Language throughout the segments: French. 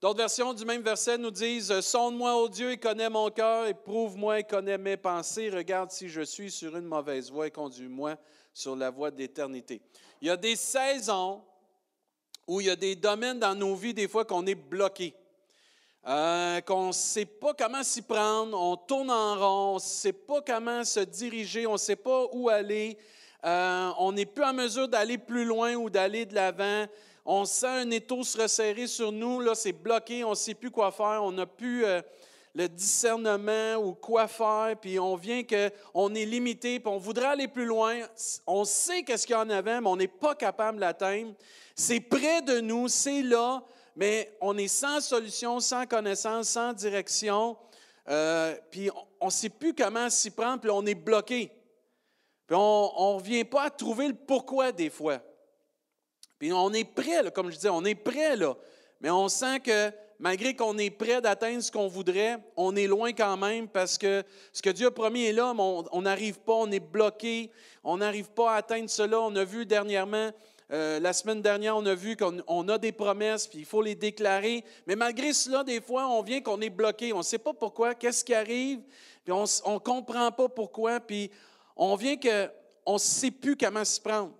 D'autres versions du même verset nous disent Sonde-moi, ô Dieu, et connais mon cœur, éprouve-moi et connais mes pensées. Regarde si je suis sur une mauvaise voie et conduis-moi sur la voie de l'éternité. Il y a des saisons où il y a des domaines dans nos vies, des fois, qu'on est bloqué. Euh, qu'on ne sait pas comment s'y prendre, on tourne en rond, on ne sait pas comment se diriger, on ne sait pas où aller, euh, on n'est plus en mesure d'aller plus loin ou d'aller de l'avant on sent un étau se resserrer sur nous, là, c'est bloqué, on ne sait plus quoi faire, on n'a plus euh, le discernement ou quoi faire, puis on vient qu'on est limité, puis on voudrait aller plus loin. On sait qu'est-ce qu'il y en avant, mais on n'est pas capable de l'atteindre. C'est près de nous, c'est là, mais on est sans solution, sans connaissance, sans direction, euh, puis on ne sait plus comment s'y prendre, puis on est bloqué. Puis on ne revient pas à trouver le pourquoi des fois. Puis on est prêt, comme je disais, on est prêt, là. Mais on sent que malgré qu'on est prêt d'atteindre ce qu'on voudrait, on est loin quand même parce que ce que Dieu a promis est là, mais on n'arrive pas, on est bloqué, on n'arrive pas à atteindre cela. On a vu dernièrement, euh, la semaine dernière, on a vu qu'on a des promesses, puis il faut les déclarer. Mais malgré cela, des fois, on vient qu'on est bloqué. On ne sait pas pourquoi, qu'est-ce qui arrive, puis on ne comprend pas pourquoi, puis on vient qu'on ne sait plus comment s'y prendre.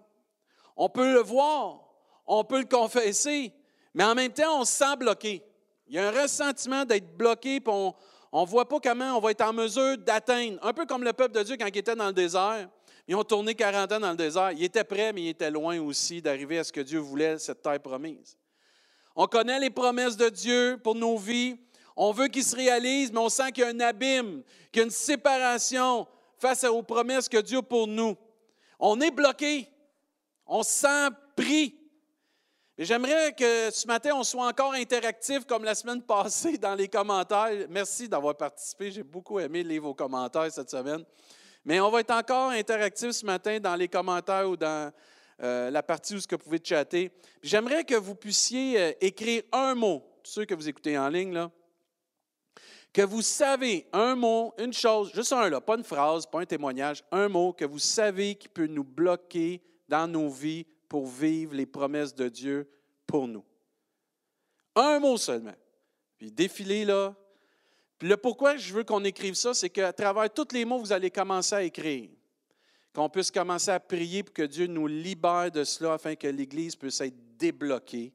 On peut le voir, on peut le confesser, mais en même temps, on se sent bloqué. Il y a un ressentiment d'être bloqué, puis on ne voit pas comment on va être en mesure d'atteindre. Un peu comme le peuple de Dieu quand il était dans le désert. Ils ont tourné 40 ans dans le désert. Il était prêt, mais il était loin aussi d'arriver à ce que Dieu voulait, cette terre promise. On connaît les promesses de Dieu pour nos vies. On veut qu'ils se réalisent, mais on sent qu'il y a un abîme, qu'il y a une séparation face aux promesses que Dieu a pour nous. On est bloqué. On se sent pris. J'aimerais que ce matin, on soit encore interactif comme la semaine passée dans les commentaires. Merci d'avoir participé. J'ai beaucoup aimé lire vos commentaires cette semaine. Mais on va être encore interactif ce matin dans les commentaires ou dans euh, la partie où vous pouvez chatter. J'aimerais que vous puissiez euh, écrire un mot, ceux que vous écoutez en ligne, que vous savez un mot, une chose, juste un là, pas une phrase, pas un témoignage, un mot que vous savez qui peut nous bloquer dans nos vies pour vivre les promesses de Dieu pour nous. Un mot seulement. Puis défilez là. Puis le pourquoi je veux qu'on écrive ça, c'est qu'à travers tous les mots, vous allez commencer à écrire. Qu'on puisse commencer à prier pour que Dieu nous libère de cela afin que l'Église puisse être débloquée,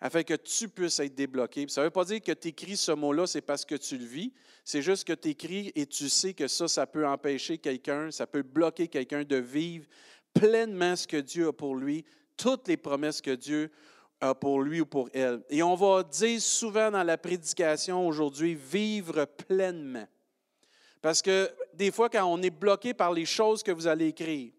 afin que tu puisses être débloqué. ça ne veut pas dire que tu écris ce mot-là, c'est parce que tu le vis. C'est juste que tu écris et tu sais que ça, ça peut empêcher quelqu'un, ça peut bloquer quelqu'un de vivre pleinement ce que Dieu a pour lui, toutes les promesses que Dieu a pour lui ou pour elle. Et on va dire souvent dans la prédication aujourd'hui, vivre pleinement. Parce que des fois, quand on est bloqué par les choses que vous allez écrire,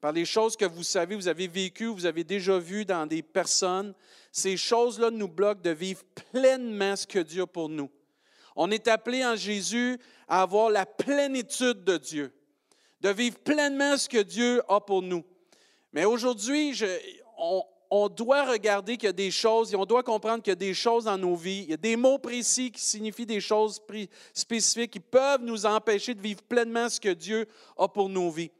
par les choses que vous savez, vous avez vécues, vous avez déjà vues dans des personnes, ces choses-là nous bloquent de vivre pleinement ce que Dieu a pour nous. On est appelé en Jésus à avoir la plénitude de Dieu de vivre pleinement ce que Dieu a pour nous. Mais aujourd'hui, on, on, doit regarder qu'il y a des choses, et on doit comprendre qu'il y a des choses dans nos vies, il y a des mots précis qui signifient des choses spécifiques qui peuvent nous empêcher de vivre pleinement ce que Dieu a pour nos vies.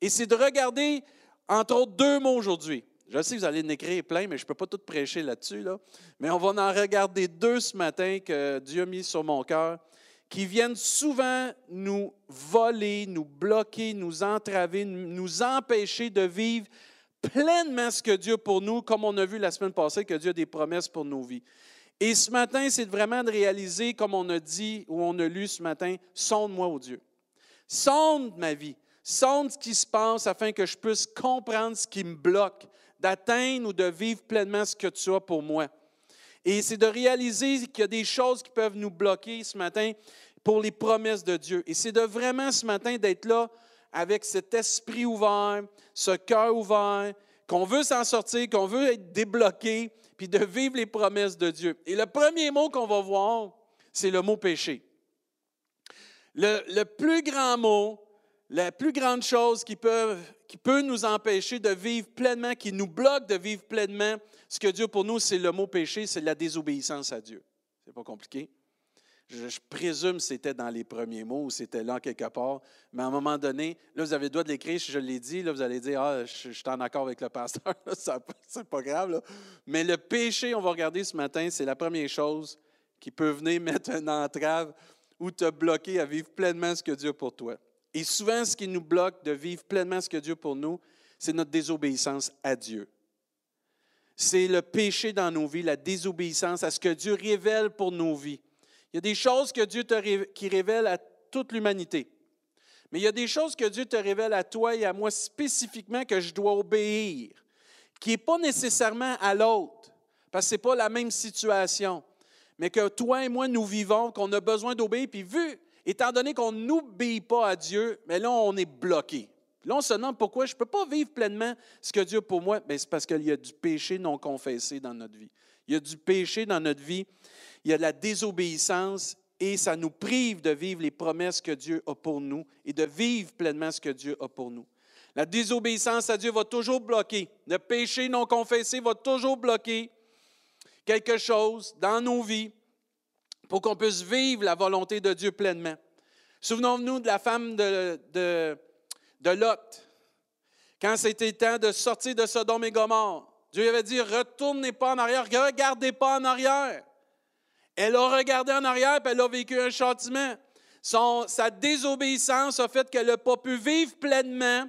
Et c'est de regarder, entre autres, deux mots aujourd'hui. Je sais que vous allez en écrire plein, mais je ne peux pas tout prêcher là-dessus. Là. Mais on va en regarder deux ce matin que Dieu a mis sur mon cœur qui viennent souvent nous voler, nous bloquer, nous entraver, nous empêcher de vivre pleinement ce que Dieu pour nous, comme on a vu la semaine passée que Dieu a des promesses pour nos vies. Et ce matin, c'est vraiment de réaliser, comme on a dit ou on a lu ce matin, sonde-moi, au Dieu. Sonde ma vie. Sonde ce qui se passe afin que je puisse comprendre ce qui me bloque, d'atteindre ou de vivre pleinement ce que tu as pour moi. Et c'est de réaliser qu'il y a des choses qui peuvent nous bloquer ce matin pour les promesses de Dieu. Et c'est de vraiment ce matin d'être là avec cet esprit ouvert, ce cœur ouvert, qu'on veut s'en sortir, qu'on veut être débloqué, puis de vivre les promesses de Dieu. Et le premier mot qu'on va voir, c'est le mot péché. Le, plus grand mot, la plus grande chose qui peut, qui peut nous empêcher de vivre pleinement, qui nous bloque de vivre pleinement, ce que Dieu pour nous, c'est le mot péché, c'est la désobéissance à Dieu. C'est pas compliqué. Je, présume que c'était dans les premiers mots ou c'était là quelque part. Mais à un moment donné, là, vous avez le droit de l'écrire, si je l'ai dit, là, vous allez dire Ah, je, suis en accord avec le pasteur, c'est pas grave. Mais le péché, on va regarder ce matin, c'est la première chose qui peut venir mettre une entrave ou te bloquer à vivre pleinement ce que Dieu a pour toi. Et souvent, ce qui nous bloque de vivre pleinement ce que Dieu pour nous, c'est notre désobéissance à Dieu. C'est le péché dans nos vies, la désobéissance à ce que Dieu révèle pour nos vies. Il y a des choses que Dieu te qui révèle à toute l'humanité. Mais il y a des choses que Dieu te révèle à toi et à moi spécifiquement que je dois obéir, qui n'est pas nécessairement à l'autre, parce que ce n'est pas la même situation, mais que toi et moi, nous vivons, qu'on a besoin d'obéir. Puis vu, étant donné qu'on n'obéit pas à Dieu, mais là, on est bloqué. Là, on se demande pourquoi je ne peux pas vivre pleinement ce que Dieu a pour moi. c'est parce qu'il y a du péché non confessé dans notre vie. Il y a du péché dans notre vie. Il y a de la désobéissance et ça nous prive de vivre les promesses que Dieu a pour nous et de vivre pleinement ce que Dieu a pour nous. La désobéissance à Dieu va toujours bloquer. Le péché non confessé va toujours bloquer quelque chose dans nos vies pour qu'on puisse vivre la volonté de Dieu pleinement. Souvenons-nous de la femme de, Lot. Quand c'était temps de sortir de Sodome et Gomorre, Dieu avait dit, retournez pas en arrière, regardez pas en arrière. Elle a regardé en arrière et elle a vécu un châtiment. sa désobéissance a fait qu'elle n'a pas pu vivre pleinement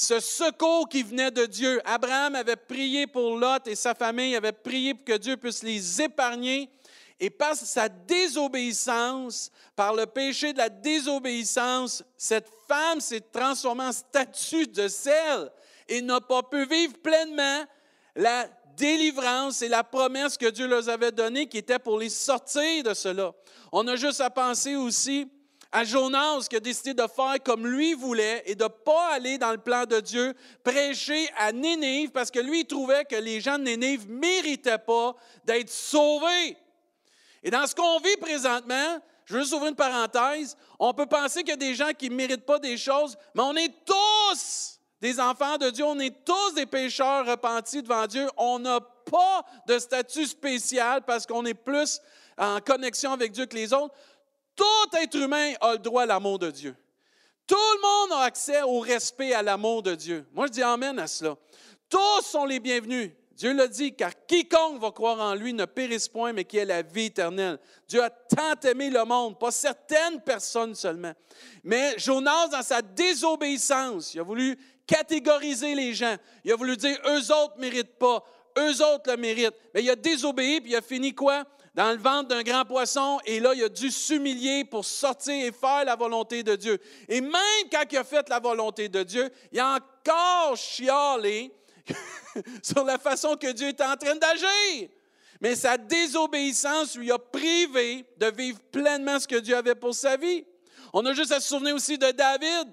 ce secours qui venait de Dieu. Abraham avait prié pour Lot et sa famille, avait prié pour que Dieu puisse les épargner. Et par sa désobéissance, par le péché de la désobéissance, cette femme s'est transformée en statue de sel et n'a pas pu vivre pleinement la délivrance et la promesse que Dieu leur avait donnée qui était pour les sortir de cela. On a juste à penser aussi à Jonas qui a décidé de faire comme lui voulait et de ne pas aller dans le plan de Dieu, prêcher à Nénive parce que lui trouvait que les gens de Nénive ne méritaient pas d'être sauvés. Et dans ce qu'on vit présentement, je veux juste ouvrir une parenthèse, on peut penser qu'il y a des gens qui ne méritent pas des choses, mais on est tous des enfants de Dieu, on est tous des pécheurs repentis devant Dieu. On n'a pas de statut spécial parce qu'on est plus en connexion avec Dieu que les autres. Tout être humain a le droit à l'amour de Dieu. Tout le monde a accès au respect, à l'amour de Dieu. Moi, je dis Amen à cela. Tous sont les bienvenus. Dieu l'a dit, car quiconque va croire en lui ne périsse point, mais qui ait la vie éternelle. Dieu a tant aimé le monde, pas certaines personnes seulement. Mais Jonas, dans sa désobéissance, il a voulu catégoriser les gens. Il a voulu dire, eux autres ne méritent pas, eux autres le méritent. Mais il a désobéi, puis il a fini quoi? Dans le ventre d'un grand poisson, et là, il a dû s'humilier pour sortir et faire la volonté de Dieu. Et même quand il a fait la volonté de Dieu, il a encore chialé sur la façon que Dieu était en train d'agir. Mais sa désobéissance lui a privé de vivre pleinement ce que Dieu avait pour sa vie. On a juste à se souvenir aussi de David.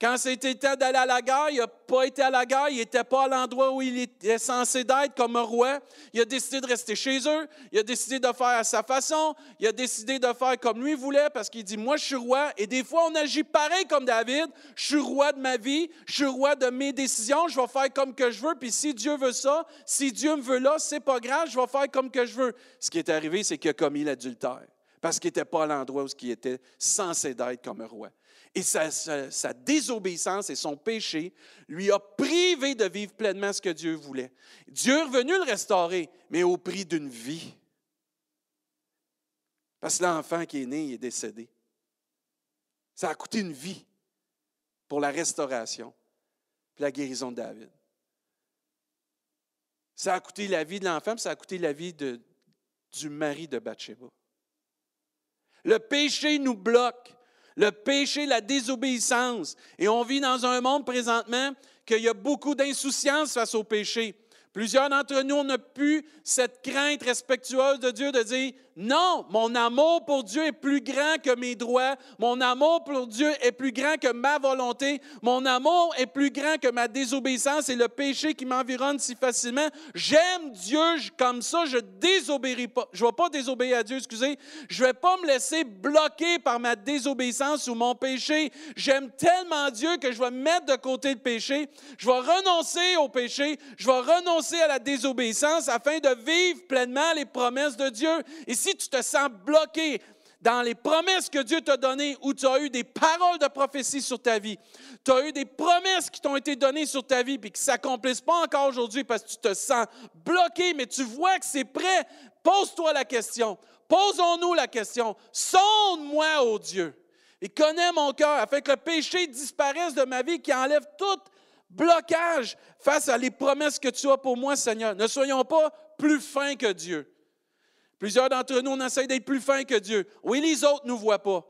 Quand c'était temps d'aller à la guerre, il n'a pas été à la guerre, il n'était pas à l'endroit où il était censé d'être comme un roi. Il a décidé de rester chez eux, il a décidé de faire à sa façon, il a décidé de faire comme lui voulait parce qu'il dit, moi je suis roi. Et des fois, on agit pareil comme David, je suis roi de ma vie, je suis roi de mes décisions, je vais faire comme que je veux. Puis si Dieu veut ça, si Dieu me veut là, c'est pas grave, je vais faire comme que je veux. Ce qui est arrivé, c'est qu'il a commis l'adultère parce qu'il n'était pas à l'endroit où il était censé d'être comme un roi. Et sa, désobéissance et son péché lui a privé de vivre pleinement ce que Dieu voulait. Dieu est revenu le restaurer, mais au prix d'une vie. Parce que l'enfant qui est né est décédé. Ça a coûté une vie pour la restauration et la guérison de David. Ça a coûté la vie de l'enfant, ça a coûté la vie du mari de Bathsheba. Le péché nous bloque le péché, la désobéissance. Et on vit dans un monde présentement qu'il y a beaucoup d'insouciance face au péché. Plusieurs d'entre nous, on plus cette crainte respectueuse de Dieu de dire, non, mon amour pour Dieu est plus grand que mes droits, mon amour pour Dieu est plus grand que ma volonté, mon amour est plus grand que ma désobéissance et le péché qui m'environne si facilement. J'aime Dieu comme ça, je désobéirai pas. Je ne vais pas désobéir à Dieu, excusez. Je ne vais pas me laisser bloquer par ma désobéissance ou mon péché. J'aime tellement Dieu que je vais mettre de côté le péché. Je vais renoncer au péché. Je vais renoncer à la désobéissance afin de vivre pleinement les promesses de Dieu. Tu te sens bloqué dans les promesses que Dieu t'a données, où tu as eu des paroles de prophétie sur ta vie, tu as eu des promesses qui t'ont été données sur ta vie, puis qui ne s'accomplissent pas encore aujourd'hui parce que tu te sens bloqué, mais tu vois que c'est prêt, pose-toi la question. Posons-nous la question, sonde-moi, ô Dieu, et connais mon cœur, afin que le péché disparaisse de ma vie, qui enlève tout blocage face à les promesses que tu as pour moi, Seigneur. Ne soyons pas plus fins que Dieu. Plusieurs d'entre nous, on essaie d'être plus fins que Dieu. Oui, les autres ne nous voient pas.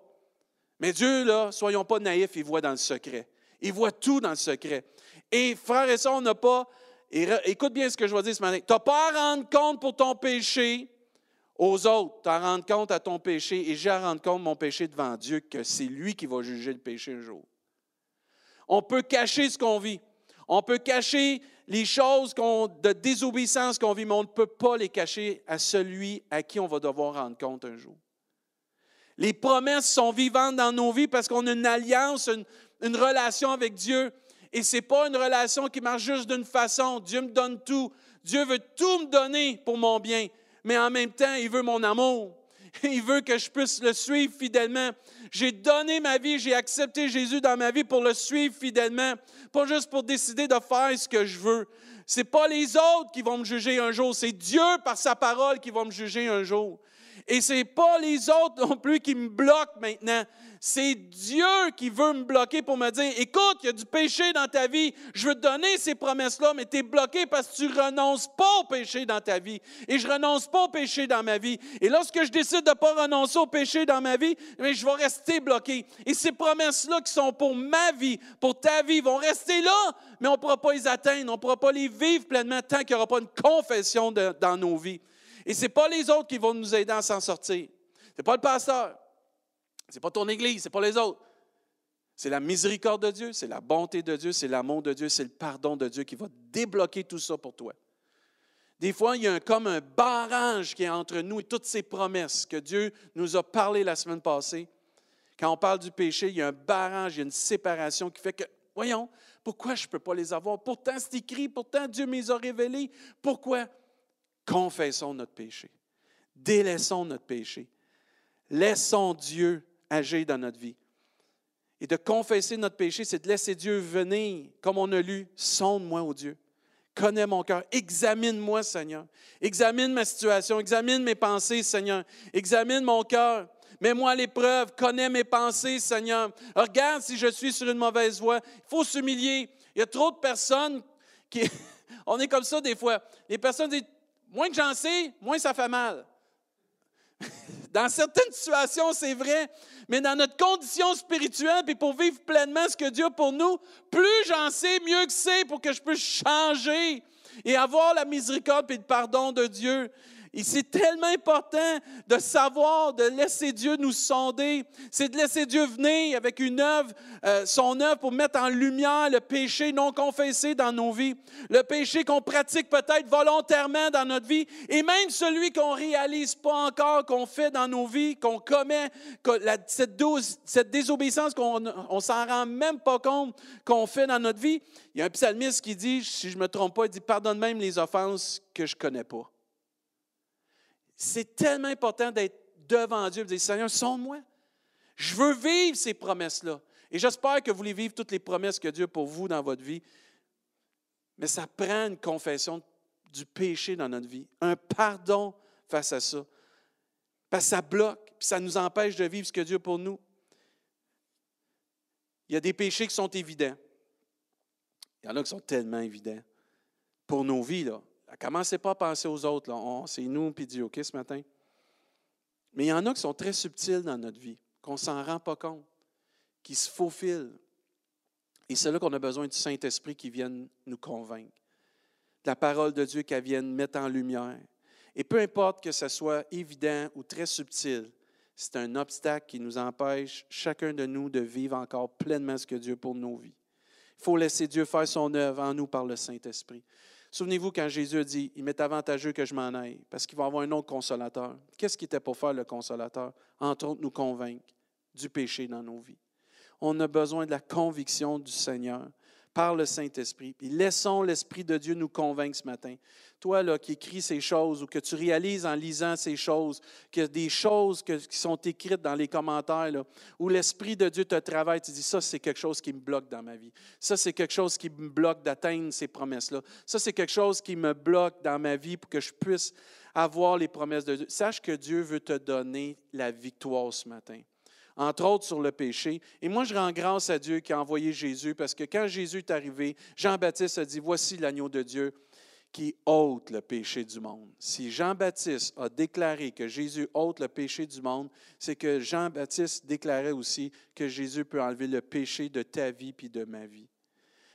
Mais Dieu, là, soyons pas naïfs, il voit dans le secret. Il voit tout dans le secret. Et frères et sœurs, on n'a pas, écoute bien ce que je vais dire ce matin, tu n'as pas à rendre compte pour ton péché aux autres, tu as à rendre compte à ton péché et j'ai à rendre compte mon péché devant Dieu que c'est lui qui va juger le péché un jour. On peut cacher ce qu'on vit. On peut cacher les choses de désobéissance qu'on vit, mais on ne peut pas les cacher à celui à qui on va devoir rendre compte un jour. Les promesses sont vivantes dans nos vies parce qu'on a une alliance, une, relation avec Dieu. Et ce n'est pas une relation qui marche juste d'une façon. Dieu me donne tout. Dieu veut tout me donner pour mon bien. Mais en même temps, il veut mon amour. Il veut que je puisse le suivre fidèlement. J'ai donné ma vie, j'ai accepté Jésus dans ma vie pour le suivre fidèlement, pas juste pour décider de faire ce que je veux. Ce n'est pas les autres qui vont me juger un jour, c'est Dieu par sa parole qui va me juger un jour. Et ce n'est pas les autres non plus qui me bloquent maintenant. C'est Dieu qui veut me bloquer pour me dire, écoute, il y a du péché dans ta vie, je veux te donner ces promesses-là, mais tu es bloqué parce que tu renonces pas au péché dans ta vie. Et je renonce pas au péché dans ma vie. Et lorsque je décide de ne pas renoncer au péché dans ma vie, mais je vais rester bloqué. Et ces promesses-là qui sont pour ma vie, pour ta vie, vont rester là, mais on ne pourra pas les atteindre, on ne pourra pas les vivre pleinement tant qu'il n'y aura pas une confession dans nos vies. Et ce n'est pas les autres qui vont nous aider à s'en sortir. Ce n'est pas le pasteur. Ce n'est pas ton église, ce n'est pas les autres. C'est la miséricorde de Dieu, c'est la bonté de Dieu, c'est l'amour de Dieu, c'est le pardon de Dieu qui va débloquer tout ça pour toi. Des fois, il y a comme un barrage qui est entre nous et toutes ces promesses que Dieu nous a parlé la semaine passée. Quand on parle du péché, il y a un barrage, il y a une séparation qui fait que, voyons, pourquoi je ne peux pas les avoir? Pourtant, c'est écrit, pourtant Dieu me les a révélés. Pourquoi? Confessons notre péché. Délaissons notre péché. Laissons Dieu agir dans notre vie. Et de confesser notre péché, c'est de laisser Dieu venir, comme on a lu, sonde-moi, au Dieu. Connais mon cœur. Examine-moi, Seigneur. Examine ma situation. Examine mes pensées, Seigneur. Examine mon cœur. Mets-moi à l'épreuve. Connais mes pensées, Seigneur. Regarde si je suis sur une mauvaise voie. Il faut s'humilier. Il y a trop de personnes qui. On est comme ça des fois. Les personnes disent Moins que j'en sais, moins ça fait mal. Dans certaines situations, c'est vrai, mais dans notre condition spirituelle, puis pour vivre pleinement ce que Dieu a pour nous, plus j'en sais, mieux que c'est pour que je puisse changer et avoir la miséricorde et le pardon de Dieu. Et c'est tellement important de savoir, de laisser Dieu nous sonder. C'est de laisser Dieu venir avec une œuvre, euh, son œuvre pour mettre en lumière le péché non confessé dans nos vies, le péché qu'on pratique peut-être volontairement dans notre vie, et même celui qu'on réalise pas encore, qu'on fait dans nos vies, qu'on commet, cette, cette désobéissance qu'on on s'en rend même pas compte qu'on fait dans notre vie. Il y a un psalmiste qui dit, si je ne me trompe pas, il dit, pardonne même les offenses que je ne connais pas. C'est tellement important d'être devant Dieu et de dire, Seigneur, sonde-moi. Je veux vivre ces promesses-là. Et j'espère que vous voulez vivre toutes les promesses que Dieu a pour vous dans votre vie. Mais ça prend une confession du péché dans notre vie, un pardon face à ça. Parce que ça bloque, puis ça nous empêche de vivre ce que Dieu a pour nous. Il y a des péchés qui sont évidents. Il y en a qui sont tellement évidents pour nos vies. Là. Commencez pas à penser aux autres. C'est nous puis Dieu, OK, ce matin? Mais il y en a qui sont très subtils dans notre vie, qu'on ne s'en rend pas compte, qui se faufilent. Et c'est là qu'on a besoin du Saint-Esprit qui vienne nous convaincre. De la parole de Dieu qui vienne mettre en lumière. Et peu importe que ce soit évident ou très subtil, c'est un obstacle qui nous empêche, chacun de nous, de vivre encore pleinement ce que Dieu pour nos vies. Il faut laisser Dieu faire son œuvre en nous par le Saint-Esprit. Souvenez-vous quand Jésus a dit, il m'est avantageux que je m'en aille, parce qu'il va avoir un autre consolateur. Qu'est-ce qui était pour faire le consolateur? Entre autres, nous convaincre du péché dans nos vies. On a besoin de la conviction du Seigneur par le Saint-Esprit. Puis laissons l'Esprit de Dieu nous convaincre ce matin. Toi là, qui écris ces choses ou que tu réalises en lisant ces choses, que des choses qui sont écrites dans les commentaires, là, où l'Esprit de Dieu te travaille, tu dis ça, c'est quelque chose qui me bloque dans ma vie. Ça, c'est quelque chose qui me bloque d'atteindre ces promesses-là. Ça, c'est quelque chose qui me bloque dans ma vie pour que je puisse avoir les promesses de Dieu. Sache que Dieu veut te donner la victoire ce matin entre autres sur le péché. Et moi, je rends grâce à Dieu qui a envoyé Jésus, parce que quand Jésus est arrivé, Jean-Baptiste a dit, voici l'agneau de Dieu qui ôte le péché du monde. Si Jean-Baptiste a déclaré que Jésus ôte le péché du monde, c'est que Jean-Baptiste déclarait aussi que Jésus peut enlever le péché de ta vie puis de ma vie.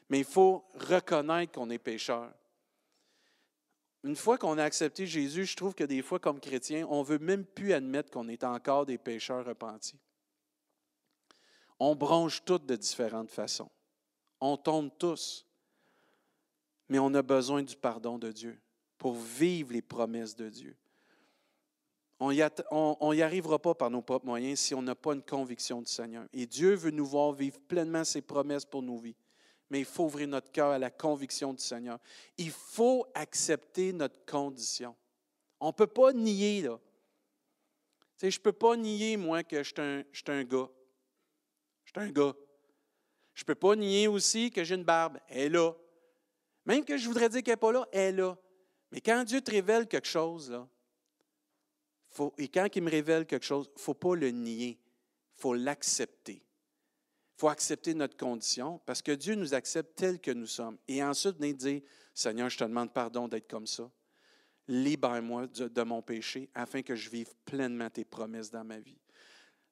Mais il faut reconnaître qu'on est pécheur. Une fois qu'on a accepté Jésus, je trouve que des fois, comme chrétien, on ne veut même plus admettre qu'on est encore des pécheurs repentis. On bronche toutes de différentes façons. On tombe tous. Mais on a besoin du pardon de Dieu pour vivre les promesses de Dieu. On n'y arrivera pas par nos propres moyens si on n'a pas une conviction du Seigneur. Et Dieu veut nous voir vivre pleinement ses promesses pour nos vies. Mais il faut ouvrir notre cœur à la conviction du Seigneur. Il faut accepter notre condition. On ne peut pas nier, là. je ne peux pas nier, moi, que je suis un, gars. Je un gars. Je ne peux pas nier aussi que j'ai une barbe. Elle est là. Même que je voudrais dire qu'elle n'est pas là, elle est là. Mais quand Dieu te révèle quelque chose, là, faut, et quand il me révèle quelque chose, il ne faut pas le nier. Il faut l'accepter. Il faut accepter notre condition parce que Dieu nous accepte tel que nous sommes. Et ensuite, venir dire Seigneur, je te demande pardon d'être comme ça. Libère-moi de, de, mon péché afin que je vive pleinement tes promesses dans ma vie.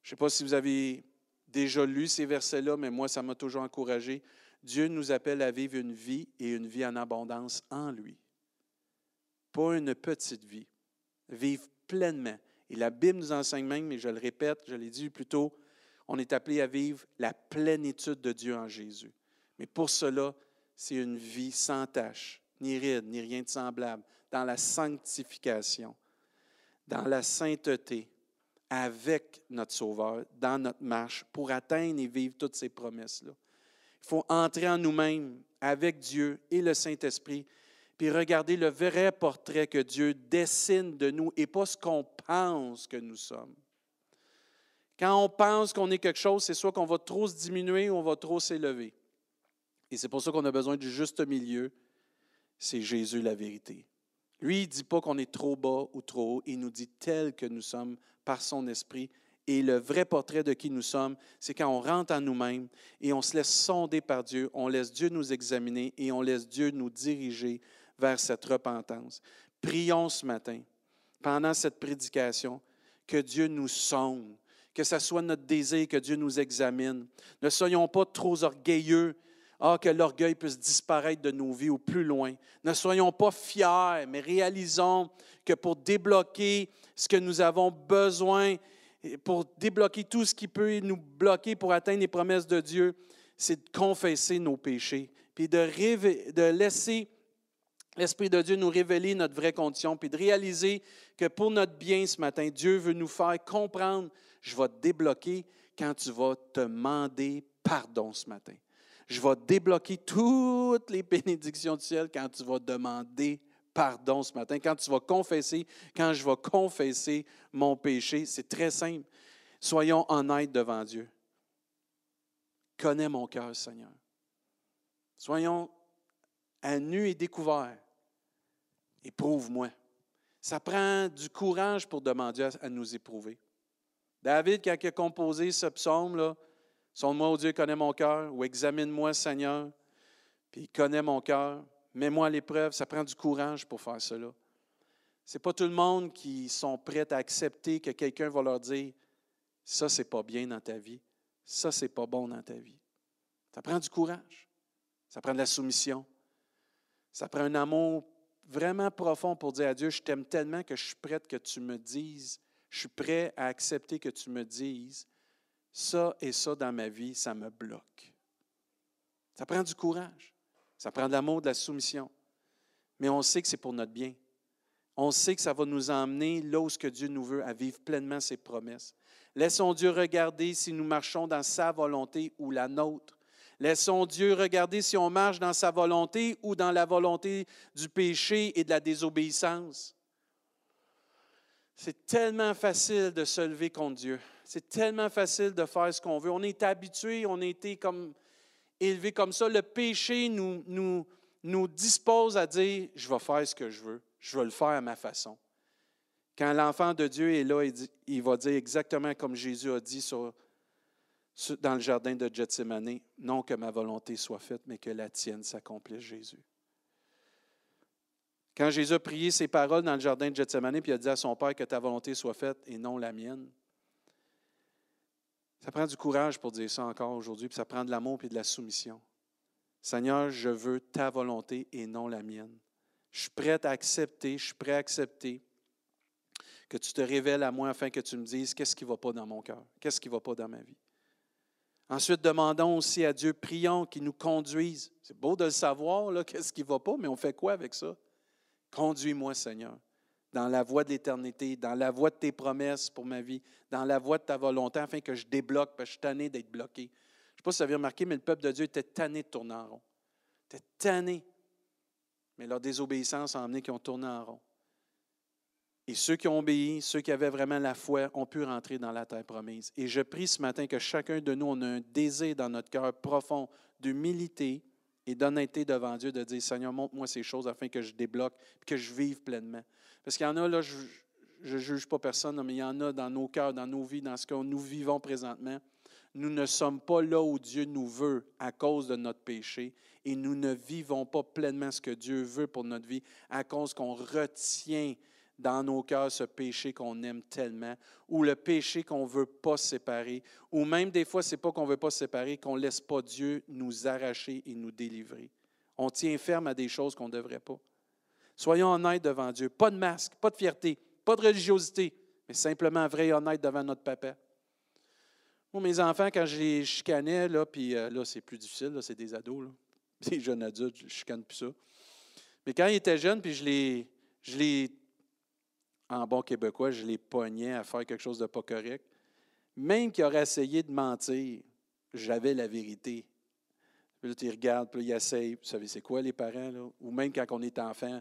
Je ne sais pas si vous avez déjà lu ces versets-là, mais moi, ça m'a toujours encouragé. Dieu nous appelle à vivre une vie et une vie en abondance en lui. Pas une petite vie. Vivre pleinement. Et la Bible nous enseigne même, mais je le répète, je l'ai dit plus tôt, on est appelé à vivre la plénitude de Dieu en Jésus. Mais pour cela, c'est une vie sans tache, ni ride, ni rien de semblable, dans la sanctification, dans la sainteté, avec notre Sauveur dans notre marche pour atteindre et vivre toutes ces promesses-là. Il faut entrer en nous-mêmes avec Dieu et le Saint-Esprit, puis regarder le vrai portrait que Dieu dessine de nous et pas ce qu'on pense que nous sommes. Quand on pense qu'on est quelque chose, c'est soit qu'on va trop se diminuer ou on va trop s'élever. Et c'est pour ça qu'on a besoin du juste milieu. C'est Jésus la vérité. Lui, il ne dit pas qu'on est trop bas ou trop haut, il nous dit tel que nous sommes par son esprit. Et le vrai portrait de qui nous sommes, c'est quand on rentre en nous-mêmes et on se laisse sonder par Dieu, on laisse Dieu nous examiner et on laisse Dieu nous diriger vers cette repentance. Prions ce matin, pendant cette prédication, que Dieu nous sonde, que ce soit notre désir que Dieu nous examine. Ne soyons pas trop orgueilleux ah, que l'orgueil puisse disparaître de nos vies au plus loin. Ne soyons pas fiers, mais réalisons que pour débloquer ce que nous avons besoin, pour débloquer tout ce qui peut nous bloquer pour atteindre les promesses de Dieu, c'est de confesser nos péchés, puis de, de laisser l'Esprit de Dieu nous révéler notre vraie condition, puis de réaliser que pour notre bien ce matin, Dieu veut nous faire comprendre, je vais te débloquer quand tu vas te demander pardon ce matin. Je vais débloquer toutes les bénédictions du ciel quand tu vas demander pardon ce matin, quand tu vas confesser, quand je vais confesser mon péché. C'est très simple. Soyons honnêtes devant Dieu. Connais mon cœur, Seigneur. Soyons à nu et découvert. Éprouve-moi. Ça prend du courage pour demander à nous éprouver. David, quand il a composé ce psaume-là, Sonde-moi, Dieu, connais mon cœur, ou examine-moi, Seigneur, puis connais mon cœur, mets-moi à l'épreuve. Ça prend du courage pour faire cela. Ce n'est pas tout le monde qui sont prêts à accepter que quelqu'un va leur dire Ça, c'est pas bien dans ta vie. Ça, c'est pas bon dans ta vie. Ça prend du courage. Ça prend de la soumission. Ça prend un amour vraiment profond pour dire à Dieu Je t'aime tellement que je suis prête que tu me dises, je suis prêt à accepter que tu me dises ça et ça dans ma vie, ça me bloque. Ça prend du courage. Ça prend de l'amour, de la soumission. Mais on sait que c'est pour notre bien. On sait que ça va nous emmener là où ce que Dieu nous veut, à vivre pleinement ses promesses. Laissons Dieu regarder si nous marchons dans sa volonté ou la nôtre. Laissons Dieu regarder si on marche dans sa volonté ou dans la volonté du péché et de la désobéissance. C'est tellement facile de se lever contre Dieu. C'est tellement facile de faire ce qu'on veut. On est habitué, on a été comme élevé comme ça. Le péché nous dispose à dire, je vais faire ce que je veux, je vais le faire à ma façon. Quand l'enfant de Dieu est là, il, va dire exactement comme Jésus a dit dans le jardin de Gethsemane, non que ma volonté soit faite, mais que la tienne s'accomplisse, Jésus. Quand Jésus a prié ces paroles dans le jardin de Gethsemane, puis il a dit à son Père que ta volonté soit faite et non la mienne, ça prend du courage pour dire ça encore aujourd'hui, puis ça prend de l'amour et de la soumission. Seigneur, je veux ta volonté et non la mienne. Je suis prêt à accepter, je suis prêt à accepter que tu te révèles à moi afin que tu me dises qu'est-ce qui ne va pas dans mon cœur, qu'est-ce qui ne va pas dans ma vie. Ensuite, demandons aussi à Dieu, prions qu'il nous conduise. C'est beau de le savoir, qu'est-ce qui ne va pas, mais on fait quoi avec ça? Conduis-moi, Seigneur dans la voie de l'éternité, dans la voie de tes promesses pour ma vie, dans la voie de ta volonté, afin que je débloque, parce que je suis tanné d'être bloqué. Je ne sais pas si vous avez remarqué, mais le peuple de Dieu était tanné de tourner en rond. Était tanné. Mais leur désobéissance a emmené qu'ils ont tourné en rond. Et ceux qui ont obéi, ceux qui avaient vraiment la foi, ont pu rentrer dans la terre promise. Et je prie ce matin que chacun de nous, on a un désir dans notre cœur profond d'humilité et d'honnêteté devant Dieu, de dire, Seigneur, montre-moi ces choses afin que je débloque et que je vive pleinement. Parce qu'il y en a, là, je ne juge pas personne, mais il y en a dans nos cœurs, dans nos vies, dans ce que nous vivons présentement. Nous ne sommes pas là où Dieu nous veut à cause de notre péché et nous ne vivons pas pleinement ce que Dieu veut pour notre vie à cause qu'on retient dans nos cœurs ce péché qu'on aime tellement, ou le péché qu'on ne veut pas séparer, ou même des fois, ce n'est pas qu'on ne veut pas séparer, qu'on ne laisse pas Dieu nous arracher et nous délivrer. On tient ferme à des choses qu'on ne devrait pas. Soyons honnêtes devant Dieu. Pas de masque, pas de fierté, pas de religiosité, mais simplement vrai et honnête devant notre papa. Moi, mes enfants, quand je les chicanais, là, puis euh, là, c'est plus difficile, c'est des ados, là. des jeunes adultes, je ne chicane plus ça. Mais quand ils étaient jeunes, puis je les, je les, en bon québécois, je les pognais à faire quelque chose de pas correct, même qu'ils auraient essayé de mentir, j'avais la vérité. Puis là, tu regardes, puis là, ils essayent. Vous savez, c'est quoi les parents? Là? Ou même quand on est enfant,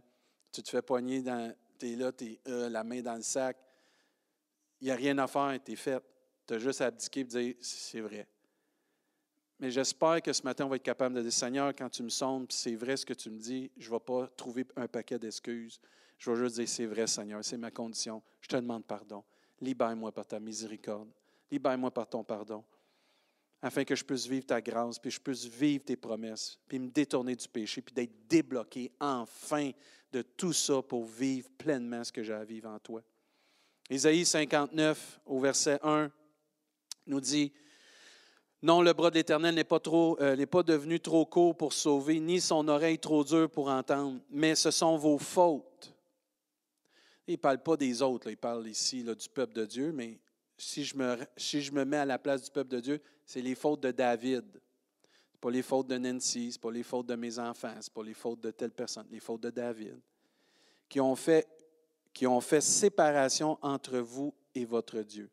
tu te fais poigner dans. Tu es là, tu es euh, la main dans le sac. Il n'y a rien à faire, tu es fait. Tu as juste à abdiquer et dire c'est vrai. Mais j'espère que ce matin, on va être capable de dire Seigneur, quand tu me sondes, c'est vrai ce que tu me dis, je ne vais pas trouver un paquet d'excuses. Je vais juste dire c'est vrai, Seigneur, c'est ma condition. Je te demande pardon. Libère-moi par ta miséricorde. Libère-moi par ton pardon afin que je puisse vivre ta grâce, puis je puisse vivre tes promesses, puis me détourner du péché, puis d'être débloqué enfin de tout ça pour vivre pleinement ce que j'ai à vivre en toi. Ésaïe 59, au verset 1, nous dit, Non, le bras de l'Éternel n'est pas, euh, n'est pas devenu trop court pour sauver, ni son oreille trop dure pour entendre, mais ce sont vos fautes. Il ne parle pas des autres, il parle ici du peuple de Dieu, mais si je, me, si je me mets à la place du peuple de Dieu, c'est les fautes de David. Ce pas les fautes de Nancy, ce pas les fautes de mes enfants, ce pas les fautes de telle personne, les fautes de David, qui ont fait, qui ont fait séparation entre vous et votre Dieu.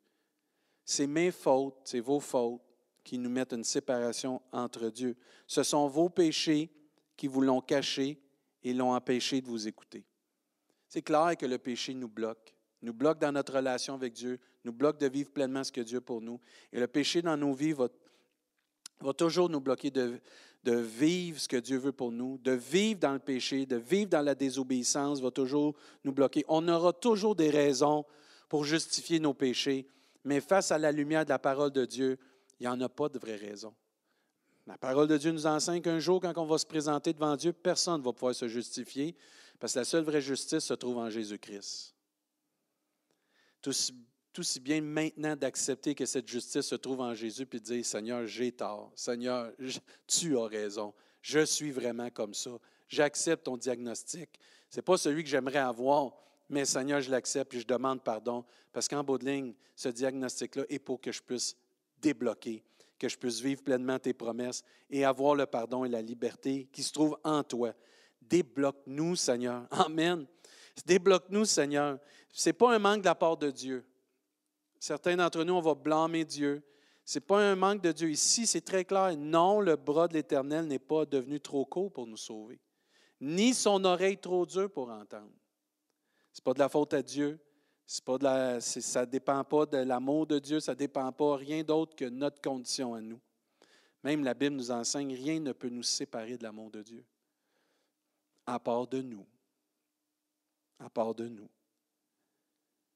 C'est mes fautes, c'est vos fautes qui nous mettent une séparation entre Dieu. Ce sont vos péchés qui vous l'ont caché et l'ont empêché de vous écouter. C'est clair que le péché nous bloque nous bloque dans notre relation avec Dieu, nous bloque de vivre pleinement ce que Dieu pour nous. Et le péché dans nos vies va, toujours nous bloquer de, de vivre ce que Dieu veut pour nous, de vivre dans le péché, de vivre dans la désobéissance, va toujours nous bloquer. On aura toujours des raisons pour justifier nos péchés, mais face à la lumière de la parole de Dieu, il n'y en a pas de vraies raisons. La parole de Dieu nous enseigne qu'un jour, quand on va se présenter devant Dieu, personne ne va pouvoir se justifier, parce que la seule vraie justice se trouve en Jésus-Christ tout si, bien maintenant d'accepter que cette justice se trouve en Jésus puis de dire Seigneur, j'ai tort. Seigneur, tu as raison. Je suis vraiment comme ça. J'accepte ton diagnostic. Ce n'est pas celui que j'aimerais avoir, mais Seigneur, je l'accepte et je demande pardon parce qu'en bout de ligne, ce diagnostic-là est pour que je puisse débloquer, que je puisse vivre pleinement tes promesses et avoir le pardon et la liberté qui se trouvent en toi. Débloque-nous, Seigneur. Amen. Débloque-nous, Seigneur. Ce n'est pas un manque de la part de Dieu. Certains d'entre nous, on va blâmer Dieu. Ce n'est pas un manque de Dieu. Ici, c'est très clair. Non, le bras de l'Éternel n'est pas devenu trop court pour nous sauver, ni son oreille trop dure pour entendre. Ce n'est pas de la faute à Dieu. Pas de la, ça ne dépend pas de l'amour de Dieu, ça ne dépend pas rien d'autre que notre condition à nous. Même la Bible nous enseigne, rien ne peut nous séparer de l'amour de Dieu, à part de nous. À part de nous.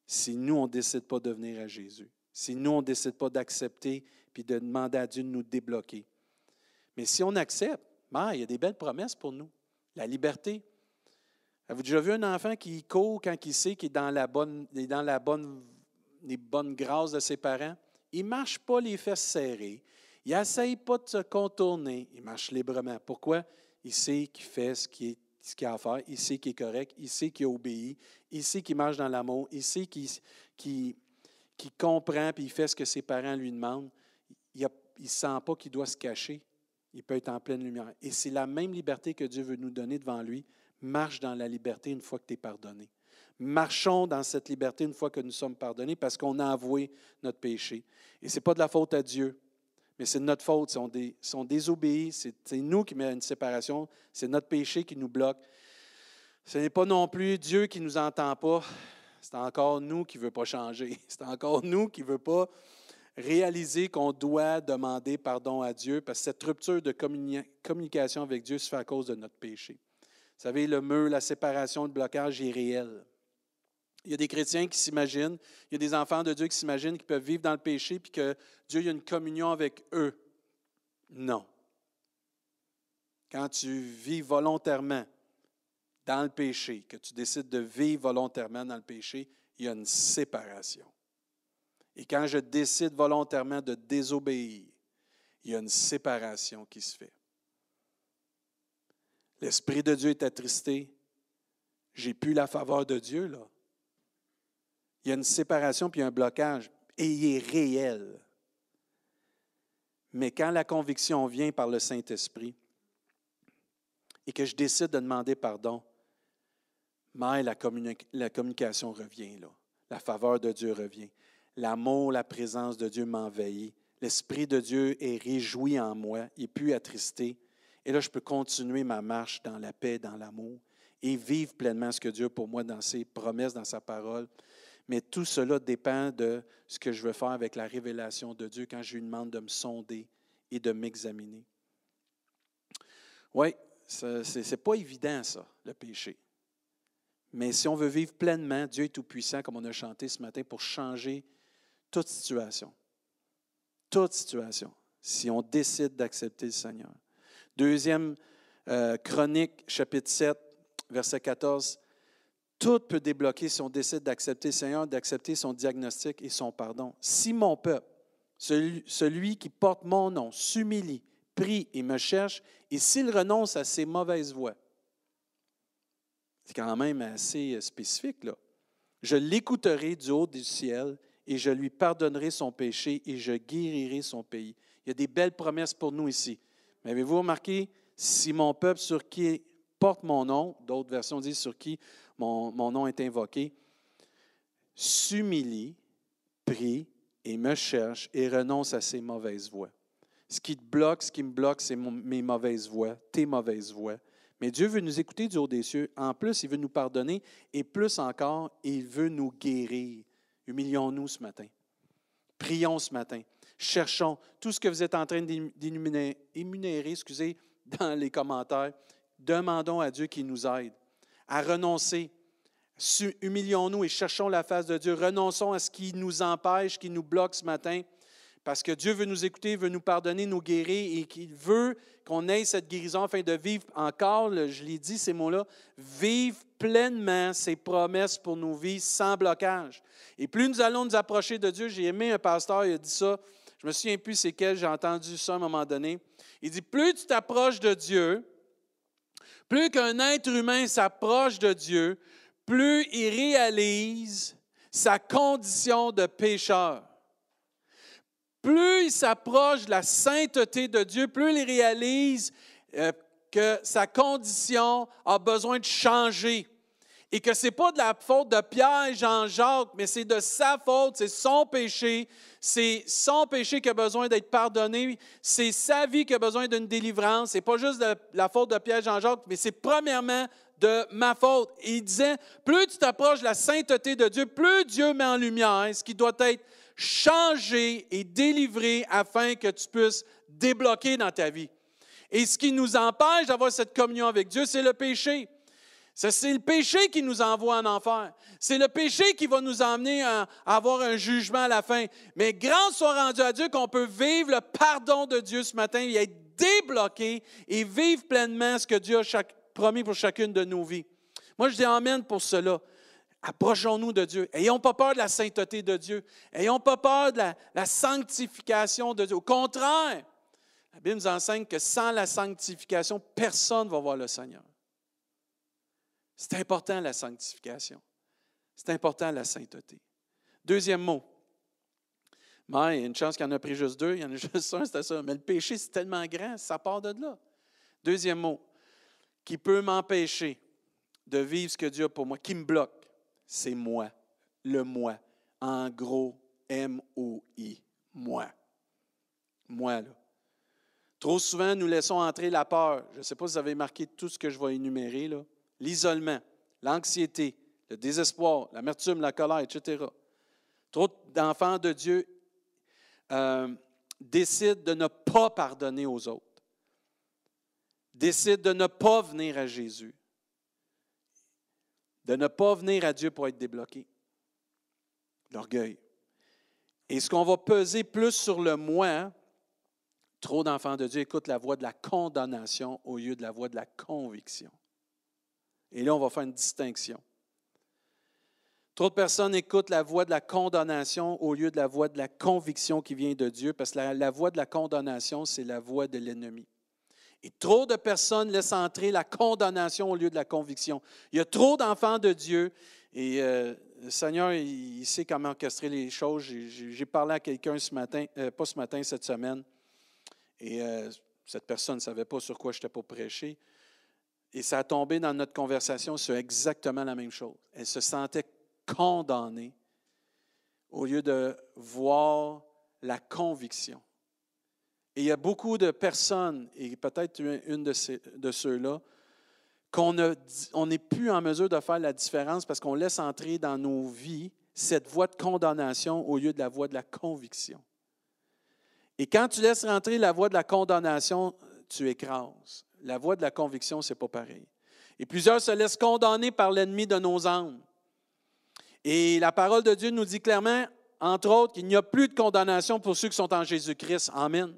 Si nous, on ne décide pas de venir à Jésus, si nous, on ne décide pas d'accepter puis de demander à Dieu de nous débloquer. Mais si on accepte, ben, il y a des belles promesses pour nous. La liberté, Avez-vous déjà vu un enfant qui court quand il sait qu'il est dans la bonne, dans la bonne, les bonnes grâces de ses parents? Il ne marche pas les fesses serrées. Il n'essaye pas de se contourner. Il marche librement. Pourquoi? Il sait qu'il fait ce qu'il a à faire. Il sait qu'il est correct. Il sait qu'il obéit. Il sait qu'il marche dans l'amour. Il sait qu'il comprend et il fait ce que ses parents lui demandent. Il ne sent pas qu'il doit se cacher. Il peut être en pleine lumière. Et c'est la même liberté que Dieu veut nous donner devant lui marche dans la liberté une fois que tu es pardonné. Marchons dans cette liberté une fois que nous sommes pardonnés parce qu'on a avoué notre péché. Et ce n'est pas de la faute à Dieu, mais c'est notre faute. Si on, dé, c'est nous qui mettons une séparation, c'est notre péché qui nous bloque. Ce n'est pas non plus Dieu qui ne nous entend pas, c'est encore nous qui ne veut pas changer. C'est encore nous qui ne veut pas réaliser qu'on doit demander pardon à Dieu parce que cette rupture de communication avec Dieu se fait à cause de notre péché. Vous savez, le mur, la séparation, le blocage est réel. Il y a des chrétiens qui s'imaginent, il y a des enfants de Dieu qui s'imaginent qu'ils peuvent vivre dans le péché puis que Dieu a une communion avec eux. Non. Quand tu vis volontairement dans le péché, que tu décides de vivre volontairement dans le péché, il y a une séparation. Et quand je décide volontairement de désobéir, il y a une séparation qui se fait. L'Esprit de Dieu est attristé. J'ai plus la faveur de Dieu, là. Il y a une séparation puis un blocage, et il est réel. Mais quand la conviction vient par le Saint-Esprit et que je décide de demander pardon, mais la, communication revient. La faveur de Dieu revient. L'amour, la présence de Dieu m'envahit. L'Esprit de Dieu est réjoui en moi. Il n'est plus attristé. Et là, je peux continuer ma marche dans la paix, dans l'amour et vivre pleinement ce que Dieu pour moi dans ses promesses, dans sa parole. Mais tout cela dépend de ce que je veux faire avec la révélation de Dieu quand je lui demande de me sonder et de m'examiner. Oui, ce n'est pas évident, ça, le péché. Mais si on veut vivre pleinement, Dieu est tout-puissant, comme on a chanté ce matin, pour changer toute situation. Toute situation. Si on décide d'accepter le Seigneur. Deuxième euh, chronique, chapitre 7, verset 14. Tout peut débloquer si on décide d'accepter Seigneur, d'accepter son diagnostic et son pardon. Si mon peuple, celui, celui qui porte mon nom, s'humilie, prie et me cherche, et s'il renonce à ses mauvaises voies, c'est quand même assez euh, spécifique, là. Je l'écouterai du haut du ciel et je lui pardonnerai son péché et je guérirai son pays. Il y a des belles promesses pour nous ici. Mais avez-vous remarqué, si mon peuple sur qui porte mon nom, d'autres versions disent sur qui mon, nom est invoqué, s'humilie, prie et me cherche et renonce à ses mauvaises voies. Ce qui te bloque, ce qui me bloque, c'est mes mauvaises voies, tes mauvaises voies. Mais Dieu veut nous écouter du haut des cieux. En plus, il veut nous pardonner et plus encore, il veut nous guérir. Humilions-nous ce matin. Prions ce matin. Cherchons tout ce que vous êtes en train d'énumérer excusez, dans les commentaires. Demandons à Dieu qu'il nous aide à renoncer. Humilions-nous et cherchons la face de Dieu. Renonçons à ce qui nous empêche, qui nous bloque ce matin, parce que Dieu veut nous écouter, veut nous pardonner, nous guérir et qu'il veut qu'on ait cette guérison afin de vivre encore, je l'ai dit ces mots-là, vivre pleinement ses promesses pour nos vies sans blocage. Et plus nous allons nous approcher de Dieu, j'ai aimé un pasteur, il a dit ça, je me souviens plus c'est quel, j'ai entendu ça à un moment donné. Il dit, plus tu t'approches de Dieu, plus qu'un être humain s'approche de Dieu, plus il réalise sa condition de pécheur. Plus il s'approche de la sainteté de Dieu, plus il réalise euh, que sa condition a besoin de changer et que ce n'est pas de la faute de Pierre et Jean-Jacques, mais c'est de sa faute, c'est son péché, c'est son péché qui a besoin d'être pardonné, c'est sa vie qui a besoin d'une délivrance. Ce n'est pas juste de la faute de Pierre et Jean-Jacques, mais c'est premièrement de ma faute. Et il disait, plus tu t'approches de la sainteté de Dieu, plus Dieu met en lumière ce qui doit être changé et délivré afin que tu puisses débloquer dans ta vie. Et ce qui nous empêche d'avoir cette communion avec Dieu, c'est le péché. C'est le péché qui nous envoie en enfer. C'est le péché qui va nous emmener à, avoir un jugement à la fin. Mais grâce soit rendue à Dieu qu'on peut vivre le pardon de Dieu ce matin et être débloqué et vivre pleinement ce que Dieu a promis pour chacune de nos vies. Moi, je dis Amen pour cela. Approchons-nous de Dieu. Ayons pas peur de la sainteté de Dieu. Ayons pas peur de la, la sanctification de Dieu. Au contraire, la Bible nous enseigne que sans la sanctification, personne ne va voir le Seigneur. C'est important la sanctification. C'est important la sainteté. Deuxième mot. il y a une chance qu'il y en a pris juste deux, il y en a juste un, c'était ça. Mais le péché, c'est tellement grand, ça part de là. Deuxième mot, qui peut m'empêcher de vivre ce que Dieu a pour moi, qui me bloque, c'est moi, le moi. En gros, M-O-I, moi. Moi, là. Trop souvent, nous laissons entrer la peur. Je ne sais pas si vous avez marqué tout ce que je vais énumérer, là l'isolement, l'anxiété, le désespoir, l'amertume, la colère, etc. Trop d'enfants de Dieu euh, décident de ne pas pardonner aux autres, décident de ne pas venir à Jésus, de ne pas venir à Dieu pour être débloqué. L'orgueil. Et ce qu'on va peser plus sur le moi, trop d'enfants de Dieu écoutent la voix de la condamnation au lieu de la voix de la conviction. Et là, on va faire une distinction. Trop de personnes écoutent la voix de la condamnation au lieu de la voix de la conviction qui vient de Dieu, parce que la, voix de la condamnation, c'est la voix de l'ennemi. Et trop de personnes laissent entrer la condamnation au lieu de la conviction. Il y a trop d'enfants de Dieu et euh, le Seigneur, il, sait comment orchestrer les choses. J'ai parlé à quelqu'un ce matin, euh, pas ce matin, cette semaine, et euh, cette personne ne savait pas sur quoi j'étais pour prêcher. Et ça a tombé dans notre conversation sur exactement la même chose. Elle se sentait condamnée au lieu de voir la conviction. Et il y a beaucoup de personnes, et peut-être une de, de ceux-là, qu'on n'est plus en mesure de faire la différence parce qu'on laisse entrer dans nos vies cette voie de condamnation au lieu de la voie de la conviction. Et quand tu laisses rentrer la voie de la condamnation, tu écrases la voie de la conviction, ce n'est pas pareil. Et plusieurs se laissent condamner par l'ennemi de nos âmes. Et la parole de Dieu nous dit clairement, entre autres, qu'il n'y a plus de condamnation pour ceux qui sont en Jésus-Christ. Amen.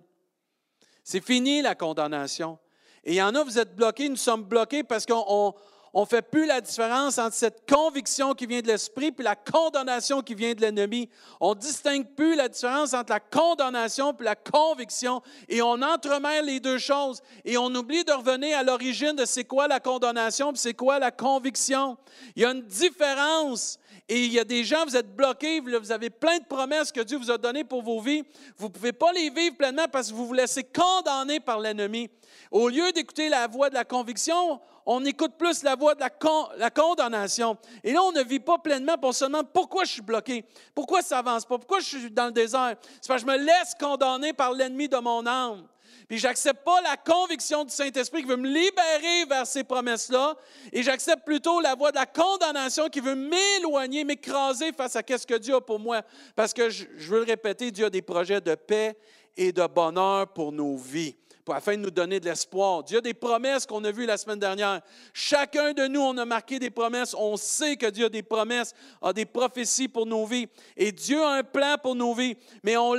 C'est fini la condamnation. Et il y en a, vous êtes bloqués, nous sommes bloqués parce qu'on on ne fait plus la différence entre cette conviction qui vient de l'esprit et la condamnation qui vient de l'ennemi. On ne distingue plus la différence entre la condamnation et la conviction et on entremêle les deux choses et on oublie de revenir à l'origine de c'est quoi la condamnation et c'est quoi la conviction. Il y a une différence. Et il y a des gens, vous êtes bloqués, vous avez plein de promesses que Dieu vous a données pour vos vies. Vous ne pouvez pas les vivre pleinement parce que vous vous laissez condamner par l'ennemi. Au lieu d'écouter la voix de la conviction, on écoute plus la voix de la, condamnation. Et là, on ne vit pas pleinement pour seulement pourquoi je suis bloqué, pourquoi ça avance pas, pourquoi je suis dans le désert. C'est parce que je me laisse condamner par l'ennemi de mon âme. Puis j'accepte pas la conviction du Saint-Esprit qui veut me libérer vers ces promesses-là, et j'accepte plutôt la voix de la condamnation qui veut m'éloigner, m'écraser face à ce que Dieu a pour moi. Parce que je veux le répéter, Dieu a des projets de paix et de bonheur pour nos vies afin de nous donner de l'espoir. Dieu a des promesses qu'on a vues la semaine dernière. Chacun de nous, on a marqué des promesses. On sait que Dieu a des promesses, a des prophéties pour nos vies. Et Dieu a un plan pour nos vies. Mais on,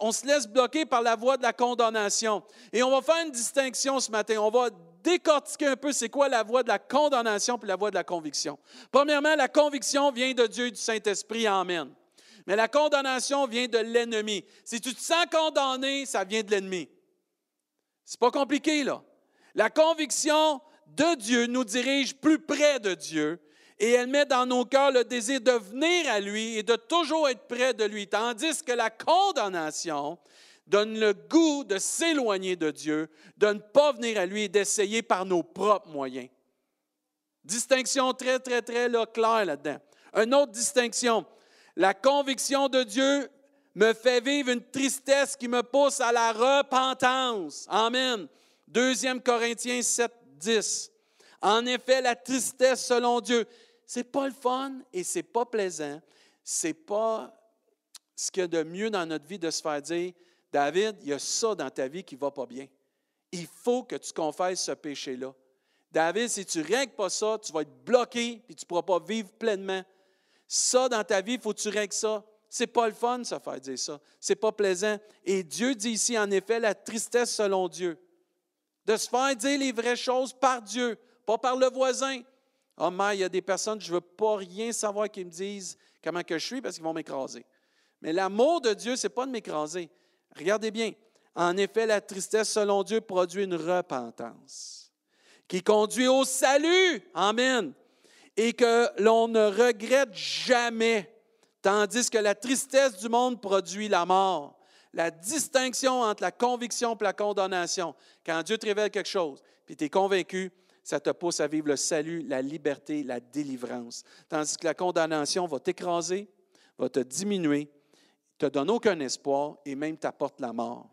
on se laisse bloquer par la voie de la condamnation. Et on va faire une distinction ce matin. On va décortiquer un peu c'est quoi la voie de la condamnation puis la voie de la conviction. Premièrement, la conviction vient de Dieu et du Saint-Esprit. Amen. Mais la condamnation vient de l'ennemi. Si tu te sens condamné, ça vient de l'ennemi. C'est pas compliqué, là. La conviction de Dieu nous dirige plus près de Dieu et elle met dans nos cœurs le désir de venir à lui et de toujours être près de lui, tandis que la condamnation donne le goût de s'éloigner de Dieu, de ne pas venir à lui et d'essayer par nos propres moyens. Distinction très, très, très claire là-dedans. Une autre distinction. La conviction de Dieu me fait vivre une tristesse qui me pousse à la repentance. Amen. 2 Corinthiens 7, 10. En effet, la tristesse selon Dieu, c'est pas le fun et c'est pas plaisant. C'est pas ce qu'il y a de mieux dans notre vie de se faire dire David, il y a ça dans ta vie qui va pas bien. Il faut que tu confesses ce péché-là. David, si tu ne règles pas ça, tu vas être bloqué et tu ne pourras pas vivre pleinement. Ça, dans ta vie, il faut que tu règles ça. C'est pas le fun, ça, faire dire ça. C'est pas plaisant. Et Dieu dit ici, en effet, la tristesse selon Dieu. De se faire dire les vraies choses par Dieu, pas par le voisin. Oh, mais il y a des personnes, je veux pas rien savoir qui me disent comment que je suis parce qu'ils vont m'écraser. Mais l'amour de Dieu, ce n'est pas de m'écraser. Regardez bien. En effet, la tristesse selon Dieu produit une repentance qui conduit au salut. Amen. Et que l'on ne regrette jamais tandis que la tristesse du monde produit la mort. La distinction entre la conviction et la condamnation. Quand Dieu te révèle quelque chose, puis tu es convaincu, ça te pousse à vivre le salut, la liberté, la délivrance. Tandis que la condamnation va t'écraser, va te diminuer, te donne aucun espoir et même t'apporte la mort.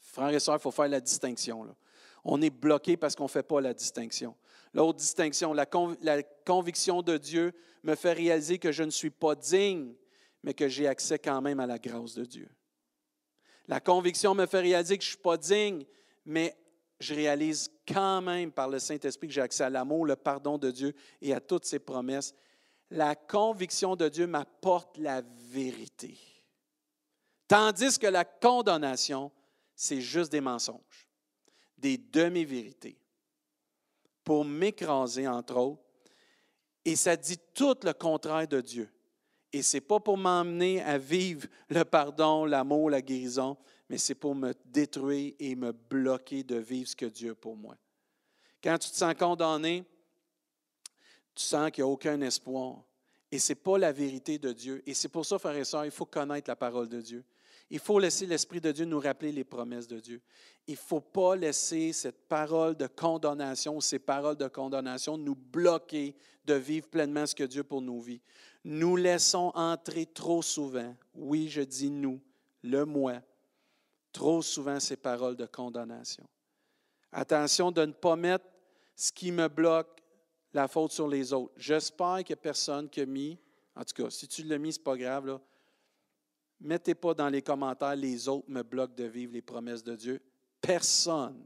Frères et sœurs, il faut faire la distinction. On est bloqué parce qu'on ne fait pas la distinction. L'autre distinction, la, conviction de Dieu me fait réaliser que je ne suis pas digne, mais que j'ai accès quand même à la grâce de Dieu. La conviction me fait réaliser que je ne suis pas digne, mais je réalise quand même par le Saint-Esprit que j'ai accès à l'amour, le pardon de Dieu et à toutes ses promesses. La conviction de Dieu m'apporte la vérité. Tandis que la condamnation, c'est juste des mensonges, des demi-vérités, pour m'écraser, entre autres. Et ça dit tout le contraire de Dieu. Et ce n'est pas pour m'emmener à vivre le pardon, l'amour, la guérison, mais c'est pour me détruire et me bloquer de vivre ce que Dieu a pour moi. Quand tu te sens condamné, tu sens qu'il n'y a aucun espoir. Et ce n'est pas la vérité de Dieu. Et c'est pour ça, frères et sœurs, il faut connaître la parole de Dieu. Il faut laisser l'Esprit de Dieu nous rappeler les promesses de Dieu. Il ne faut pas laisser cette parole de condamnation, ces paroles de condamnation nous bloquer de vivre pleinement ce que Dieu pour nos vies. Nous laissons entrer trop souvent, oui, je dis nous, le moi, trop souvent ces paroles de condamnation. Attention de ne pas mettre ce qui me bloque la faute sur les autres. J'espère a personne qui a mis, en tout cas, si tu l'as mis, ce n'est pas grave, Mettez pas dans les commentaires les autres me bloquent de vivre les promesses de Dieu. Personne,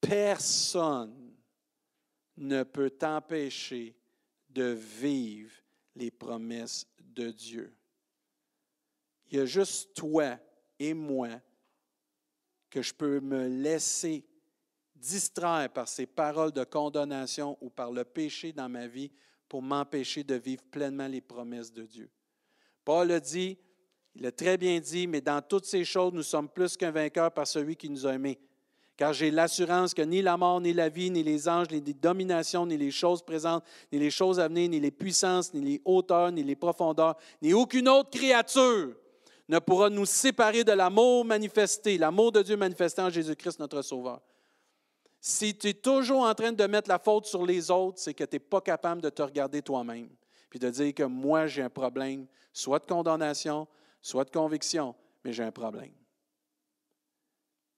personne ne peut t'empêcher de vivre les promesses de Dieu. Il y a juste toi et moi que je peux me laisser distraire par ces paroles de condamnation ou par le péché dans ma vie pour m'empêcher de vivre pleinement les promesses de Dieu. Paul a dit, il a très bien dit, mais dans toutes ces choses, nous sommes plus qu'un vainqueur par celui qui nous a aimés. Car j'ai l'assurance que ni la mort, ni la vie, ni les anges, ni les dominations, ni les choses présentes, ni les choses à venir, ni les puissances, ni les hauteurs, ni les profondeurs, ni aucune autre créature ne pourra nous séparer de l'amour manifesté, l'amour de Dieu manifesté en Jésus-Christ, notre Sauveur. Si tu es toujours en train de mettre la faute sur les autres, c'est que tu n'es pas capable de te regarder toi-même puis de dire que moi, j'ai un problème, soit de condamnation, soit de conviction, mais j'ai un problème.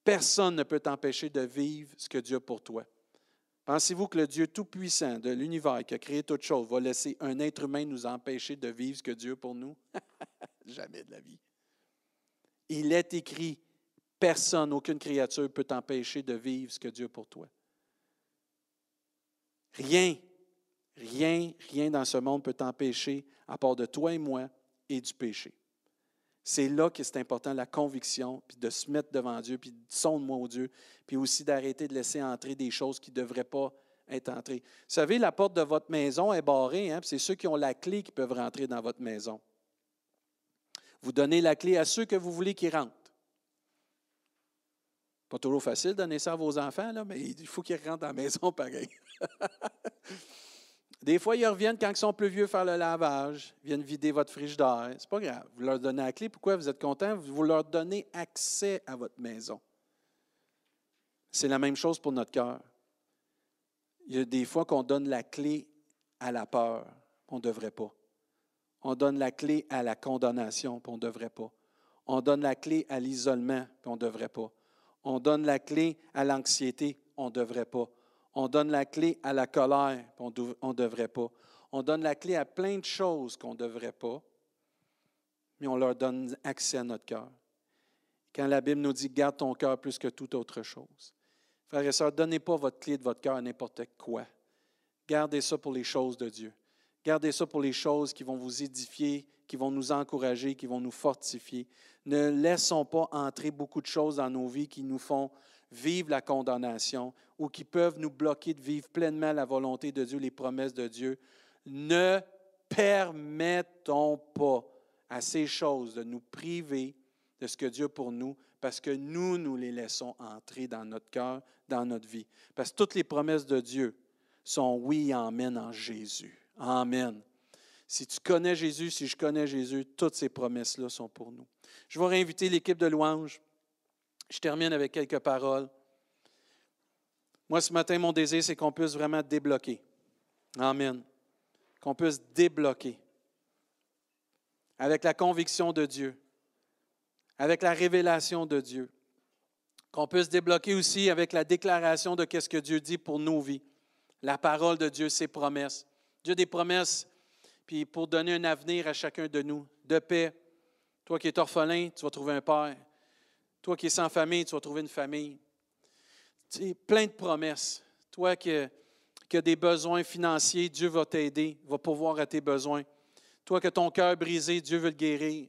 Personne ne peut t'empêcher de vivre ce que Dieu a pour toi. Pensez-vous que le Dieu Tout-Puissant de l'univers qui a créé toutes choses va laisser un être humain nous empêcher de vivre ce que Dieu a pour nous? Jamais de la vie. Il est écrit, personne, aucune créature peut t'empêcher de vivre ce que Dieu a pour toi. Rien Rien, rien dans ce monde peut t'empêcher, à part de toi et moi, et du péché. C'est là que c'est important, la conviction, puis de se mettre devant Dieu, puis de sonde-moi au Dieu, puis aussi d'arrêter de laisser entrer des choses qui ne devraient pas être entrées. Vous savez, la porte de votre maison est barrée, hein, c'est ceux qui ont la clé qui peuvent rentrer dans votre maison. Vous donnez la clé à ceux que vous voulez qui rentrent. Pas toujours facile de donner ça à vos enfants, là, mais il faut qu'ils rentrent dans la maison pareil. Des fois, ils reviennent quand ils sont plus vieux faire le lavage, viennent vider votre frigidaire. C'est pas grave. Vous leur donnez la clé. Pourquoi vous êtes content? Vous leur donnez accès à votre maison. C'est la même chose pour notre cœur. Il y a des fois qu'on donne la clé à la peur, on ne devrait pas. On donne la clé à la condamnation, on ne devrait pas. On donne la clé à l'isolement, on ne devrait pas. On donne la clé à l'anxiété, on ne devrait pas. On donne la clé à la colère, on ne devrait pas. On donne la clé à plein de choses qu'on ne devrait pas, mais on leur donne accès à notre cœur. Quand la Bible nous dit garde ton cœur plus que toute autre chose. Frères et sœurs, donnez pas votre clé de votre cœur à n'importe quoi. Gardez ça pour les choses de Dieu. Gardez ça pour les choses qui vont vous édifier, qui vont nous encourager, qui vont nous fortifier. Ne laissons pas entrer beaucoup de choses dans nos vies qui nous font vivre la condamnation ou qui peuvent nous bloquer de vivre pleinement la volonté de Dieu, les promesses de Dieu. Ne permettons pas à ces choses de nous priver de ce que Dieu pour nous, parce que nous, nous les laissons entrer dans notre cœur, dans notre vie. Parce que toutes les promesses de Dieu sont oui amen en Jésus. Amen. Si tu connais Jésus, si je connais Jésus, toutes ces promesses-là sont pour nous. Je vais réinviter l'équipe de louanges. Je termine avec quelques paroles. Moi, ce matin, mon désir, c'est qu'on puisse vraiment débloquer. Amen. Qu'on puisse débloquer avec la conviction de Dieu, avec la révélation de Dieu. Qu'on puisse débloquer aussi avec la déclaration de ce que Dieu dit pour nos vies. La parole de Dieu, ses promesses. Dieu des promesses, puis pour donner un avenir à chacun de nous, de paix. Toi qui es orphelin, tu vas trouver un père. Toi qui es sans famille, tu vas trouver une famille. Tu plein de promesses. Toi qui, as des besoins financiers, Dieu va t'aider, va pourvoir à tes besoins. Toi que ton cœur brisé, Dieu veut le guérir.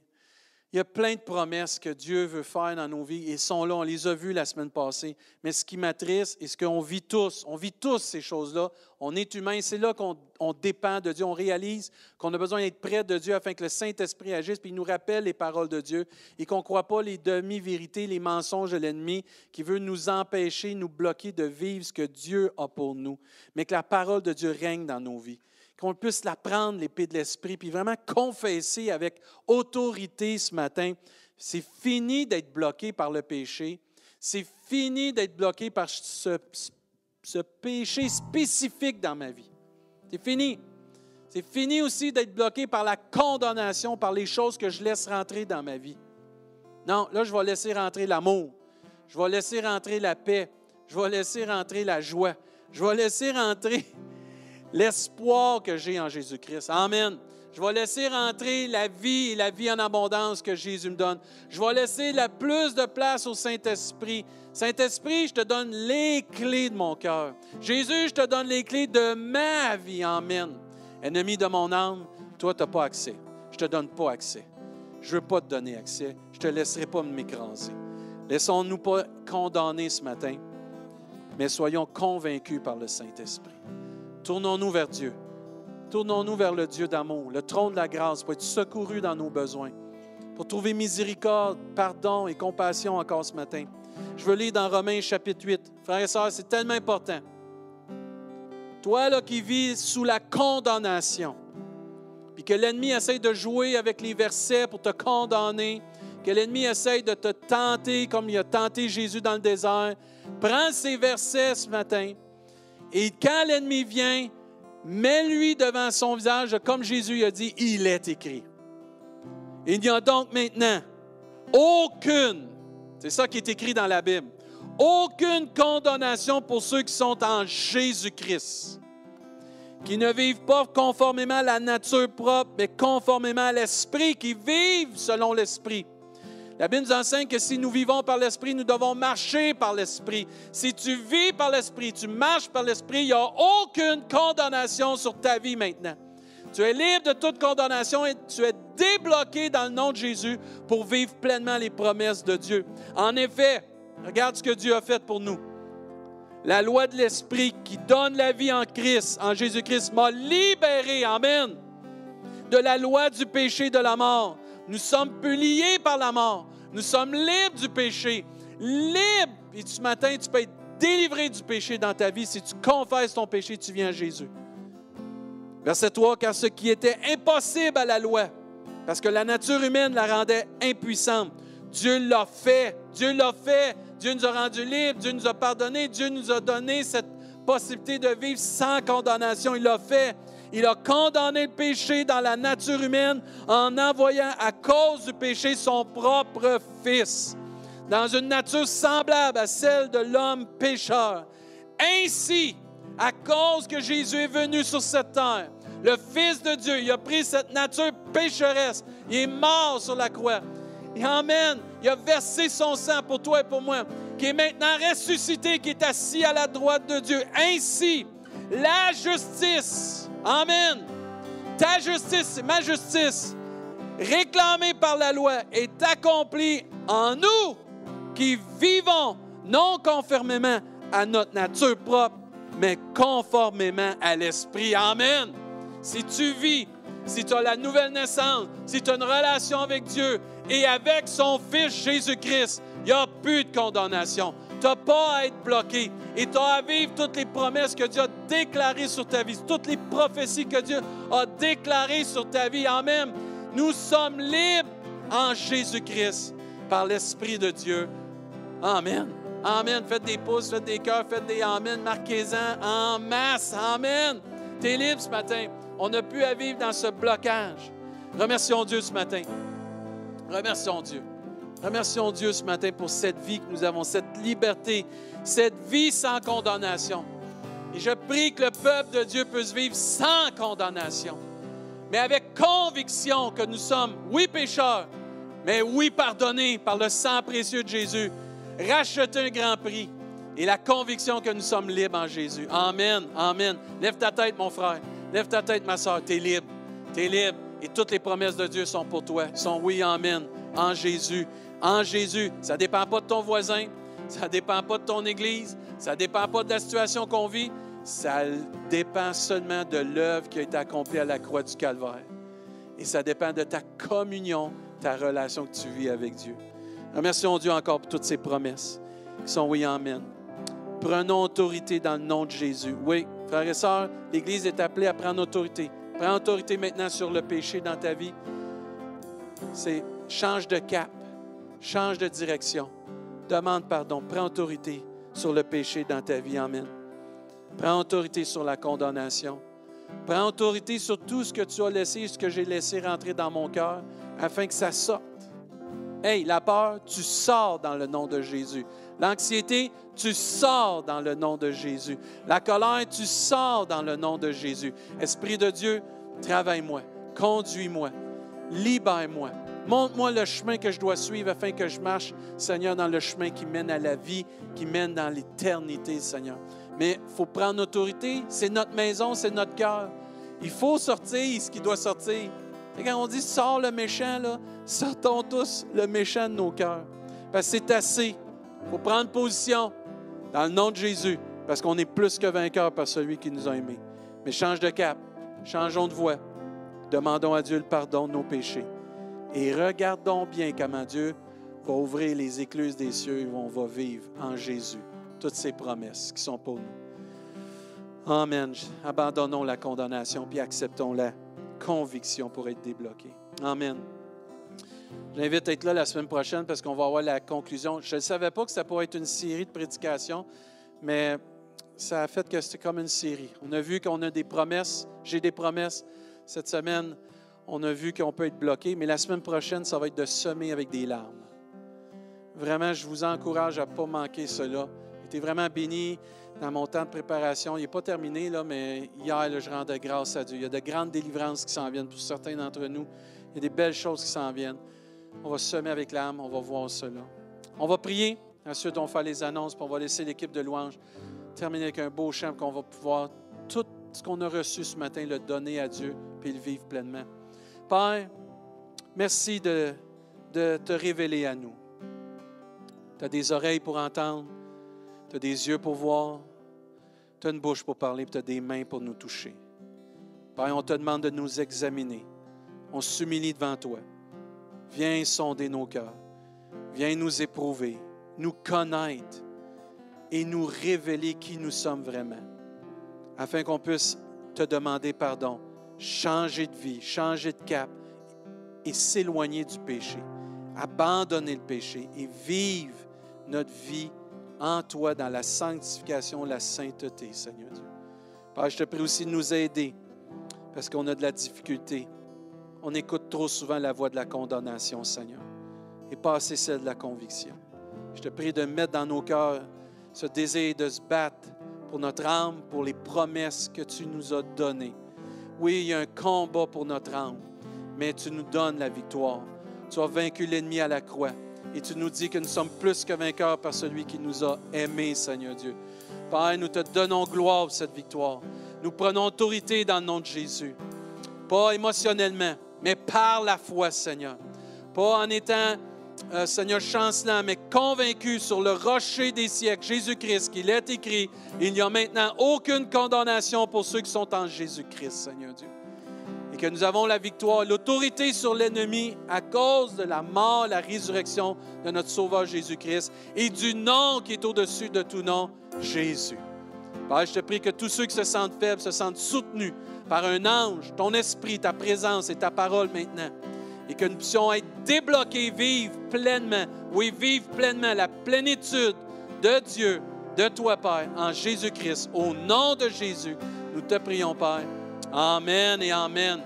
Il y a plein de promesses que Dieu veut faire dans nos vies et sont là. On les a vues la semaine passée. Mais ce qui m'attriste et ce qu'on vit tous, on vit tous ces choses-là. On est humain. C'est là qu'on dépend de Dieu. On réalise qu'on a besoin d'être près de Dieu afin que le Saint-Esprit agisse puis il nous rappelle les paroles de Dieu et qu'on ne croit pas les demi-vérités, les mensonges de l'ennemi qui veut nous empêcher, nous bloquer de vivre ce que Dieu a pour nous. Mais que la parole de Dieu règne dans nos vies qu'on puisse la prendre, l'épée de l'Esprit, puis vraiment confesser avec autorité ce matin. C'est fini d'être bloqué par le péché. C'est fini d'être bloqué par ce, ce péché spécifique dans ma vie. C'est fini. C'est fini aussi d'être bloqué par la condamnation, par les choses que je laisse rentrer dans ma vie. Non, là, je vais laisser rentrer l'amour. Je vais laisser rentrer la paix. Je vais laisser rentrer la joie. Je vais laisser rentrer l'espoir que j'ai en Jésus-Christ. Amen. Je vais laisser rentrer la vie et la vie en abondance que Jésus me donne. Je vais laisser la plus de place au Saint-Esprit. Saint-Esprit, je te donne les clés de mon cœur. Jésus, je te donne les clés de ma vie. Amen. Ennemi de mon âme, toi, tu n'as pas accès. Je ne te donne pas accès. Je ne veux pas te donner accès. Je ne te laisserai pas m'écraser. Laissons-nous pas condamner ce matin, mais soyons convaincus par le Saint-Esprit. Tournons-nous vers Dieu. Tournons-nous vers le Dieu d'amour, le trône de la grâce, pour être secourus dans nos besoins, pour trouver miséricorde, pardon et compassion encore ce matin. Je veux lire dans Romains chapitre 8. Frères et sœurs, c'est tellement important. Toi là qui vis sous la condamnation, puis que l'ennemi essaye de jouer avec les versets pour te condamner, que l'ennemi essaye de te tenter comme il a tenté Jésus dans le désert, prends ces versets ce matin, et quand l'ennemi vient, mets-lui devant son visage, comme Jésus a dit, il est écrit. Il n'y a donc maintenant aucune, c'est ça qui est écrit dans la Bible, aucune condamnation pour ceux qui sont en Jésus-Christ, qui ne vivent pas conformément à la nature propre, mais conformément à l'Esprit, qui vivent selon l'Esprit. La Bible nous enseigne que si nous vivons par l'Esprit, nous devons marcher par l'Esprit. Si tu vis par l'Esprit, tu marches par l'Esprit, il n'y a aucune condamnation sur ta vie maintenant. Tu es libre de toute condamnation et tu es débloqué dans le nom de Jésus pour vivre pleinement les promesses de Dieu. En effet, regarde ce que Dieu a fait pour nous. La loi de l'Esprit qui donne la vie en Christ, en Jésus-Christ, m'a libéré, Amen, de la loi du péché de la mort. Nous sommes plus liés par la mort. Nous sommes libres du péché. Libres. Et ce matin, tu peux être délivré du péché dans ta vie. Si tu confesses ton péché, tu viens à Jésus. Verset 3, car ce qui était impossible à la loi, parce que la nature humaine la rendait impuissante, Dieu l'a fait. Dieu l'a fait. Dieu nous a rendus libres. Dieu nous a pardonné. Dieu nous a donné cette possibilité de vivre sans condamnation. Il l'a fait. Il a condamné le péché dans la nature humaine en envoyant à cause du péché son propre Fils dans une nature semblable à celle de l'homme pécheur. Ainsi, à cause que Jésus est venu sur cette terre, le Fils de Dieu, il a pris cette nature pécheresse, il est mort sur la croix. Et Amen. Il a versé son sang pour toi et pour moi, qui est maintenant ressuscité, qui est assis à la droite de Dieu. Ainsi, la justice, Amen. Ta justice, ma justice, réclamée par la loi, est accomplie en nous qui vivons non conformément à notre nature propre, mais conformément à l'Esprit. Amen. Si tu vis, si tu as la nouvelle naissance, si tu as une relation avec Dieu et avec son Fils Jésus-Christ, il n'y a plus de condamnation. Tu n'as pas à être bloqué et tu à vivre toutes les promesses que Dieu a déclarées sur ta vie, toutes les prophéties que Dieu a déclarées sur ta vie. Amen. Nous sommes libres en Jésus-Christ par l'Esprit de Dieu. Amen. Amen. Faites des pouces, faites des cœurs, faites des Amen. Marquez-en en masse. Amen. Tu es libre ce matin. On n'a plus à vivre dans ce blocage. Remercions Dieu ce matin. Remercions Dieu. Remercions Dieu ce matin pour cette vie que nous avons, cette liberté, cette vie sans condamnation. Et je prie que le peuple de Dieu puisse vivre sans condamnation, mais avec conviction que nous sommes, oui, pécheurs, mais oui, pardonnés par le sang précieux de Jésus racheter un grand prix et la conviction que nous sommes libres en Jésus. Amen, amen. Lève ta tête, mon frère. Lève ta tête, ma soeur. Tu es libre. Tu es libre. Et toutes les promesses de Dieu sont pour toi. sont oui, amen. En Jésus. En Jésus. Ça ne dépend pas de ton voisin. Ça ne dépend pas de ton église. Ça ne dépend pas de la situation qu'on vit. Ça dépend seulement de l'œuvre qui a été accomplie à la croix du Calvaire. Et ça dépend de ta communion, ta relation que tu vis avec Dieu. Remercions Dieu encore pour toutes ces promesses qui sont oui, amen. Prenons autorité dans le nom de Jésus. Oui, frères et sœurs, l'Église est appelée à prendre autorité. Prends autorité maintenant sur le péché dans ta vie. C'est change de cap, change de direction. Demande pardon, prends autorité sur le péché dans ta vie. Amen. Prends autorité sur la condamnation. Prends autorité sur tout ce que tu as laissé, ce que j'ai laissé rentrer dans mon cœur, afin que ça sorte Hey, la peur, tu sors dans le nom de Jésus. L'anxiété, tu sors dans le nom de Jésus. La colère, tu sors dans le nom de Jésus. Esprit de Dieu, travaille-moi, conduis-moi, libère-moi. Montre-moi le chemin que je dois suivre afin que je marche, Seigneur, dans le chemin qui mène à la vie, qui mène dans l'éternité, Seigneur. Mais il faut prendre autorité. C'est notre maison, c'est notre cœur. Il faut sortir ce qui doit sortir. Et quand on dit sors le méchant, là, sortons tous le méchant de nos cœurs. Parce que c'est assez. Il faut prendre position dans le nom de Jésus, parce qu'on est plus que vainqueur par celui qui nous a aimés. Mais change de cap, changeons de voie. Demandons à Dieu le pardon de nos péchés. Et regardons bien comment Dieu va ouvrir les écluses des cieux et on va vivre en Jésus toutes ces promesses qui sont pour nous. Amen. Abandonnons la condamnation puis acceptons-la conviction pour être débloqué. Amen. J'invite à être là la semaine prochaine parce qu'on va avoir la conclusion. Je ne savais pas que ça pourrait être une série de prédications, mais ça a fait que c'était comme une série. On a vu qu'on a des promesses. J'ai des promesses. Cette semaine, on a vu qu'on peut être bloqué, mais la semaine prochaine, ça va être de semer avec des larmes. Vraiment, je vous encourage à ne pas manquer cela. J'étais vraiment béni dans mon temps de préparation. Il n'est pas terminé, là, mais hier, je rendais grâce à Dieu. Il y a de grandes délivrances qui s'en viennent pour certains d'entre nous. Il y a des belles choses qui s'en viennent. On va semer avec l'âme, on va voir cela. On va prier. Ensuite, on faire les annonces, puis on va laisser l'équipe de louanges terminer avec un beau chant qu'on va pouvoir, tout ce qu'on a reçu ce matin, le donner à Dieu, puis le vivre pleinement. Père, merci de, te révéler à nous. Tu as des oreilles pour entendre, tu as des yeux pour voir, tu as une bouche pour parler, tu as des mains pour nous toucher. Père, on te demande de nous examiner. On s'humilie devant toi. Viens sonder nos cœurs. Viens nous éprouver, nous connaître et nous révéler qui nous sommes vraiment, afin qu'on puisse te demander pardon, changer de vie, changer de cap et s'éloigner du péché, abandonner le péché et vivre notre vie en toi dans la sanctification, la sainteté, Seigneur Dieu. Père, je te prie aussi de nous aider parce qu'on a de la difficulté. On écoute trop souvent la voix de la condamnation, Seigneur, et pas assez celle de la conviction. Je te prie de mettre dans nos cœurs ce désir de se battre pour notre âme, pour les promesses que tu nous as données. Oui, il y a un combat pour notre âme, mais tu nous donnes la victoire. Tu as vaincu l'ennemi à la croix. Et tu nous dis que nous sommes plus que vainqueurs par celui qui nous a aimés, Seigneur Dieu. Père, nous te donnons gloire pour cette victoire. Nous prenons autorité dans le nom de Jésus. Pas émotionnellement, mais par la foi, Seigneur. Pas en étant, euh, Seigneur, chancelant, mais convaincu sur le rocher des siècles, Jésus-Christ, qu'il est écrit, il n'y a maintenant aucune condamnation pour ceux qui sont en Jésus-Christ, Seigneur Dieu et que nous avons la victoire, l'autorité sur l'ennemi à cause de la mort, la résurrection de notre Sauveur Jésus-Christ et du nom qui est au-dessus de tout nom, Jésus. Père, je te prie que tous ceux qui se sentent faibles se sentent soutenus par un ange, ton esprit, ta présence et ta parole maintenant. Et que nous puissions être débloqués, vivre pleinement, oui, vivre pleinement la plénitude de Dieu, de toi, Père, en Jésus-Christ. Au nom de Jésus, nous te prions, Père. Amen et Amen.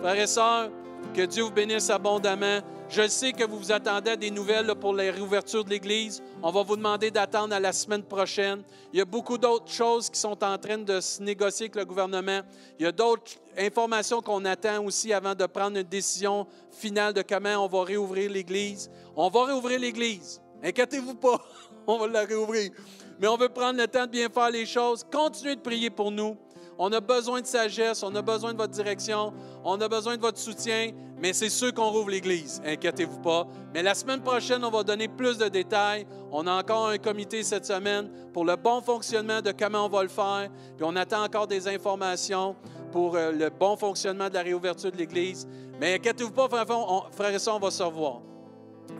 Frères et sœurs, que Dieu vous bénisse abondamment. Je sais que vous vous attendez à des nouvelles pour la réouverture de l'Église. On va vous demander d'attendre à la semaine prochaine. Il y a beaucoup d'autres choses qui sont en train de se négocier avec le gouvernement. Il y a d'autres informations qu'on attend aussi avant de prendre une décision finale de comment on va réouvrir l'Église. On va réouvrir l'Église. Inquiétez-vous pas, on va la réouvrir. Mais on veut prendre le temps de bien faire les choses. Continuez de prier pour nous. On a besoin de sagesse, on a besoin de votre direction, on a besoin de votre soutien, mais c'est sûr qu'on rouvre l'Église, inquiétez-vous pas. Mais la semaine prochaine, on va donner plus de détails. On a encore un comité cette semaine pour le bon fonctionnement de comment on va le faire, puis on attend encore des informations pour euh, le bon fonctionnement de la réouverture de l'Église. Mais inquiétez-vous pas, frères et sœurs, on va se revoir.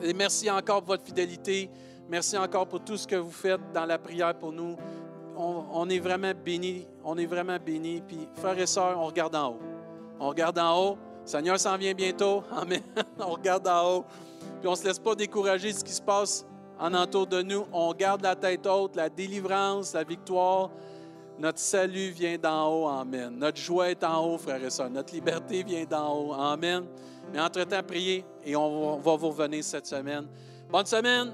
Et merci encore pour votre fidélité. Merci encore pour tout ce que vous faites dans la prière pour nous on, est vraiment béni. On est vraiment béni. Puis, frères et sœurs, on regarde en haut. On regarde en haut. Seigneur s'en vient bientôt. Amen. on regarde en haut. Puis, on ne se laisse pas décourager de ce qui se passe en entour de nous. On garde la tête haute, la délivrance, la victoire. Notre salut vient d'en haut. Amen. Notre joie est en haut, frères et sœurs. Notre liberté vient d'en haut. Amen. Mais entre-temps, priez et on va vous revenir cette semaine. Bonne semaine.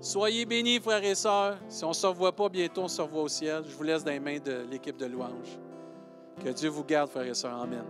Soyez bénis, frères et sœurs. Si on ne se revoit pas bientôt, on se revoit au ciel. Je vous laisse dans les mains de l'équipe de louange. Que Dieu vous garde, frères et sœurs. Amen.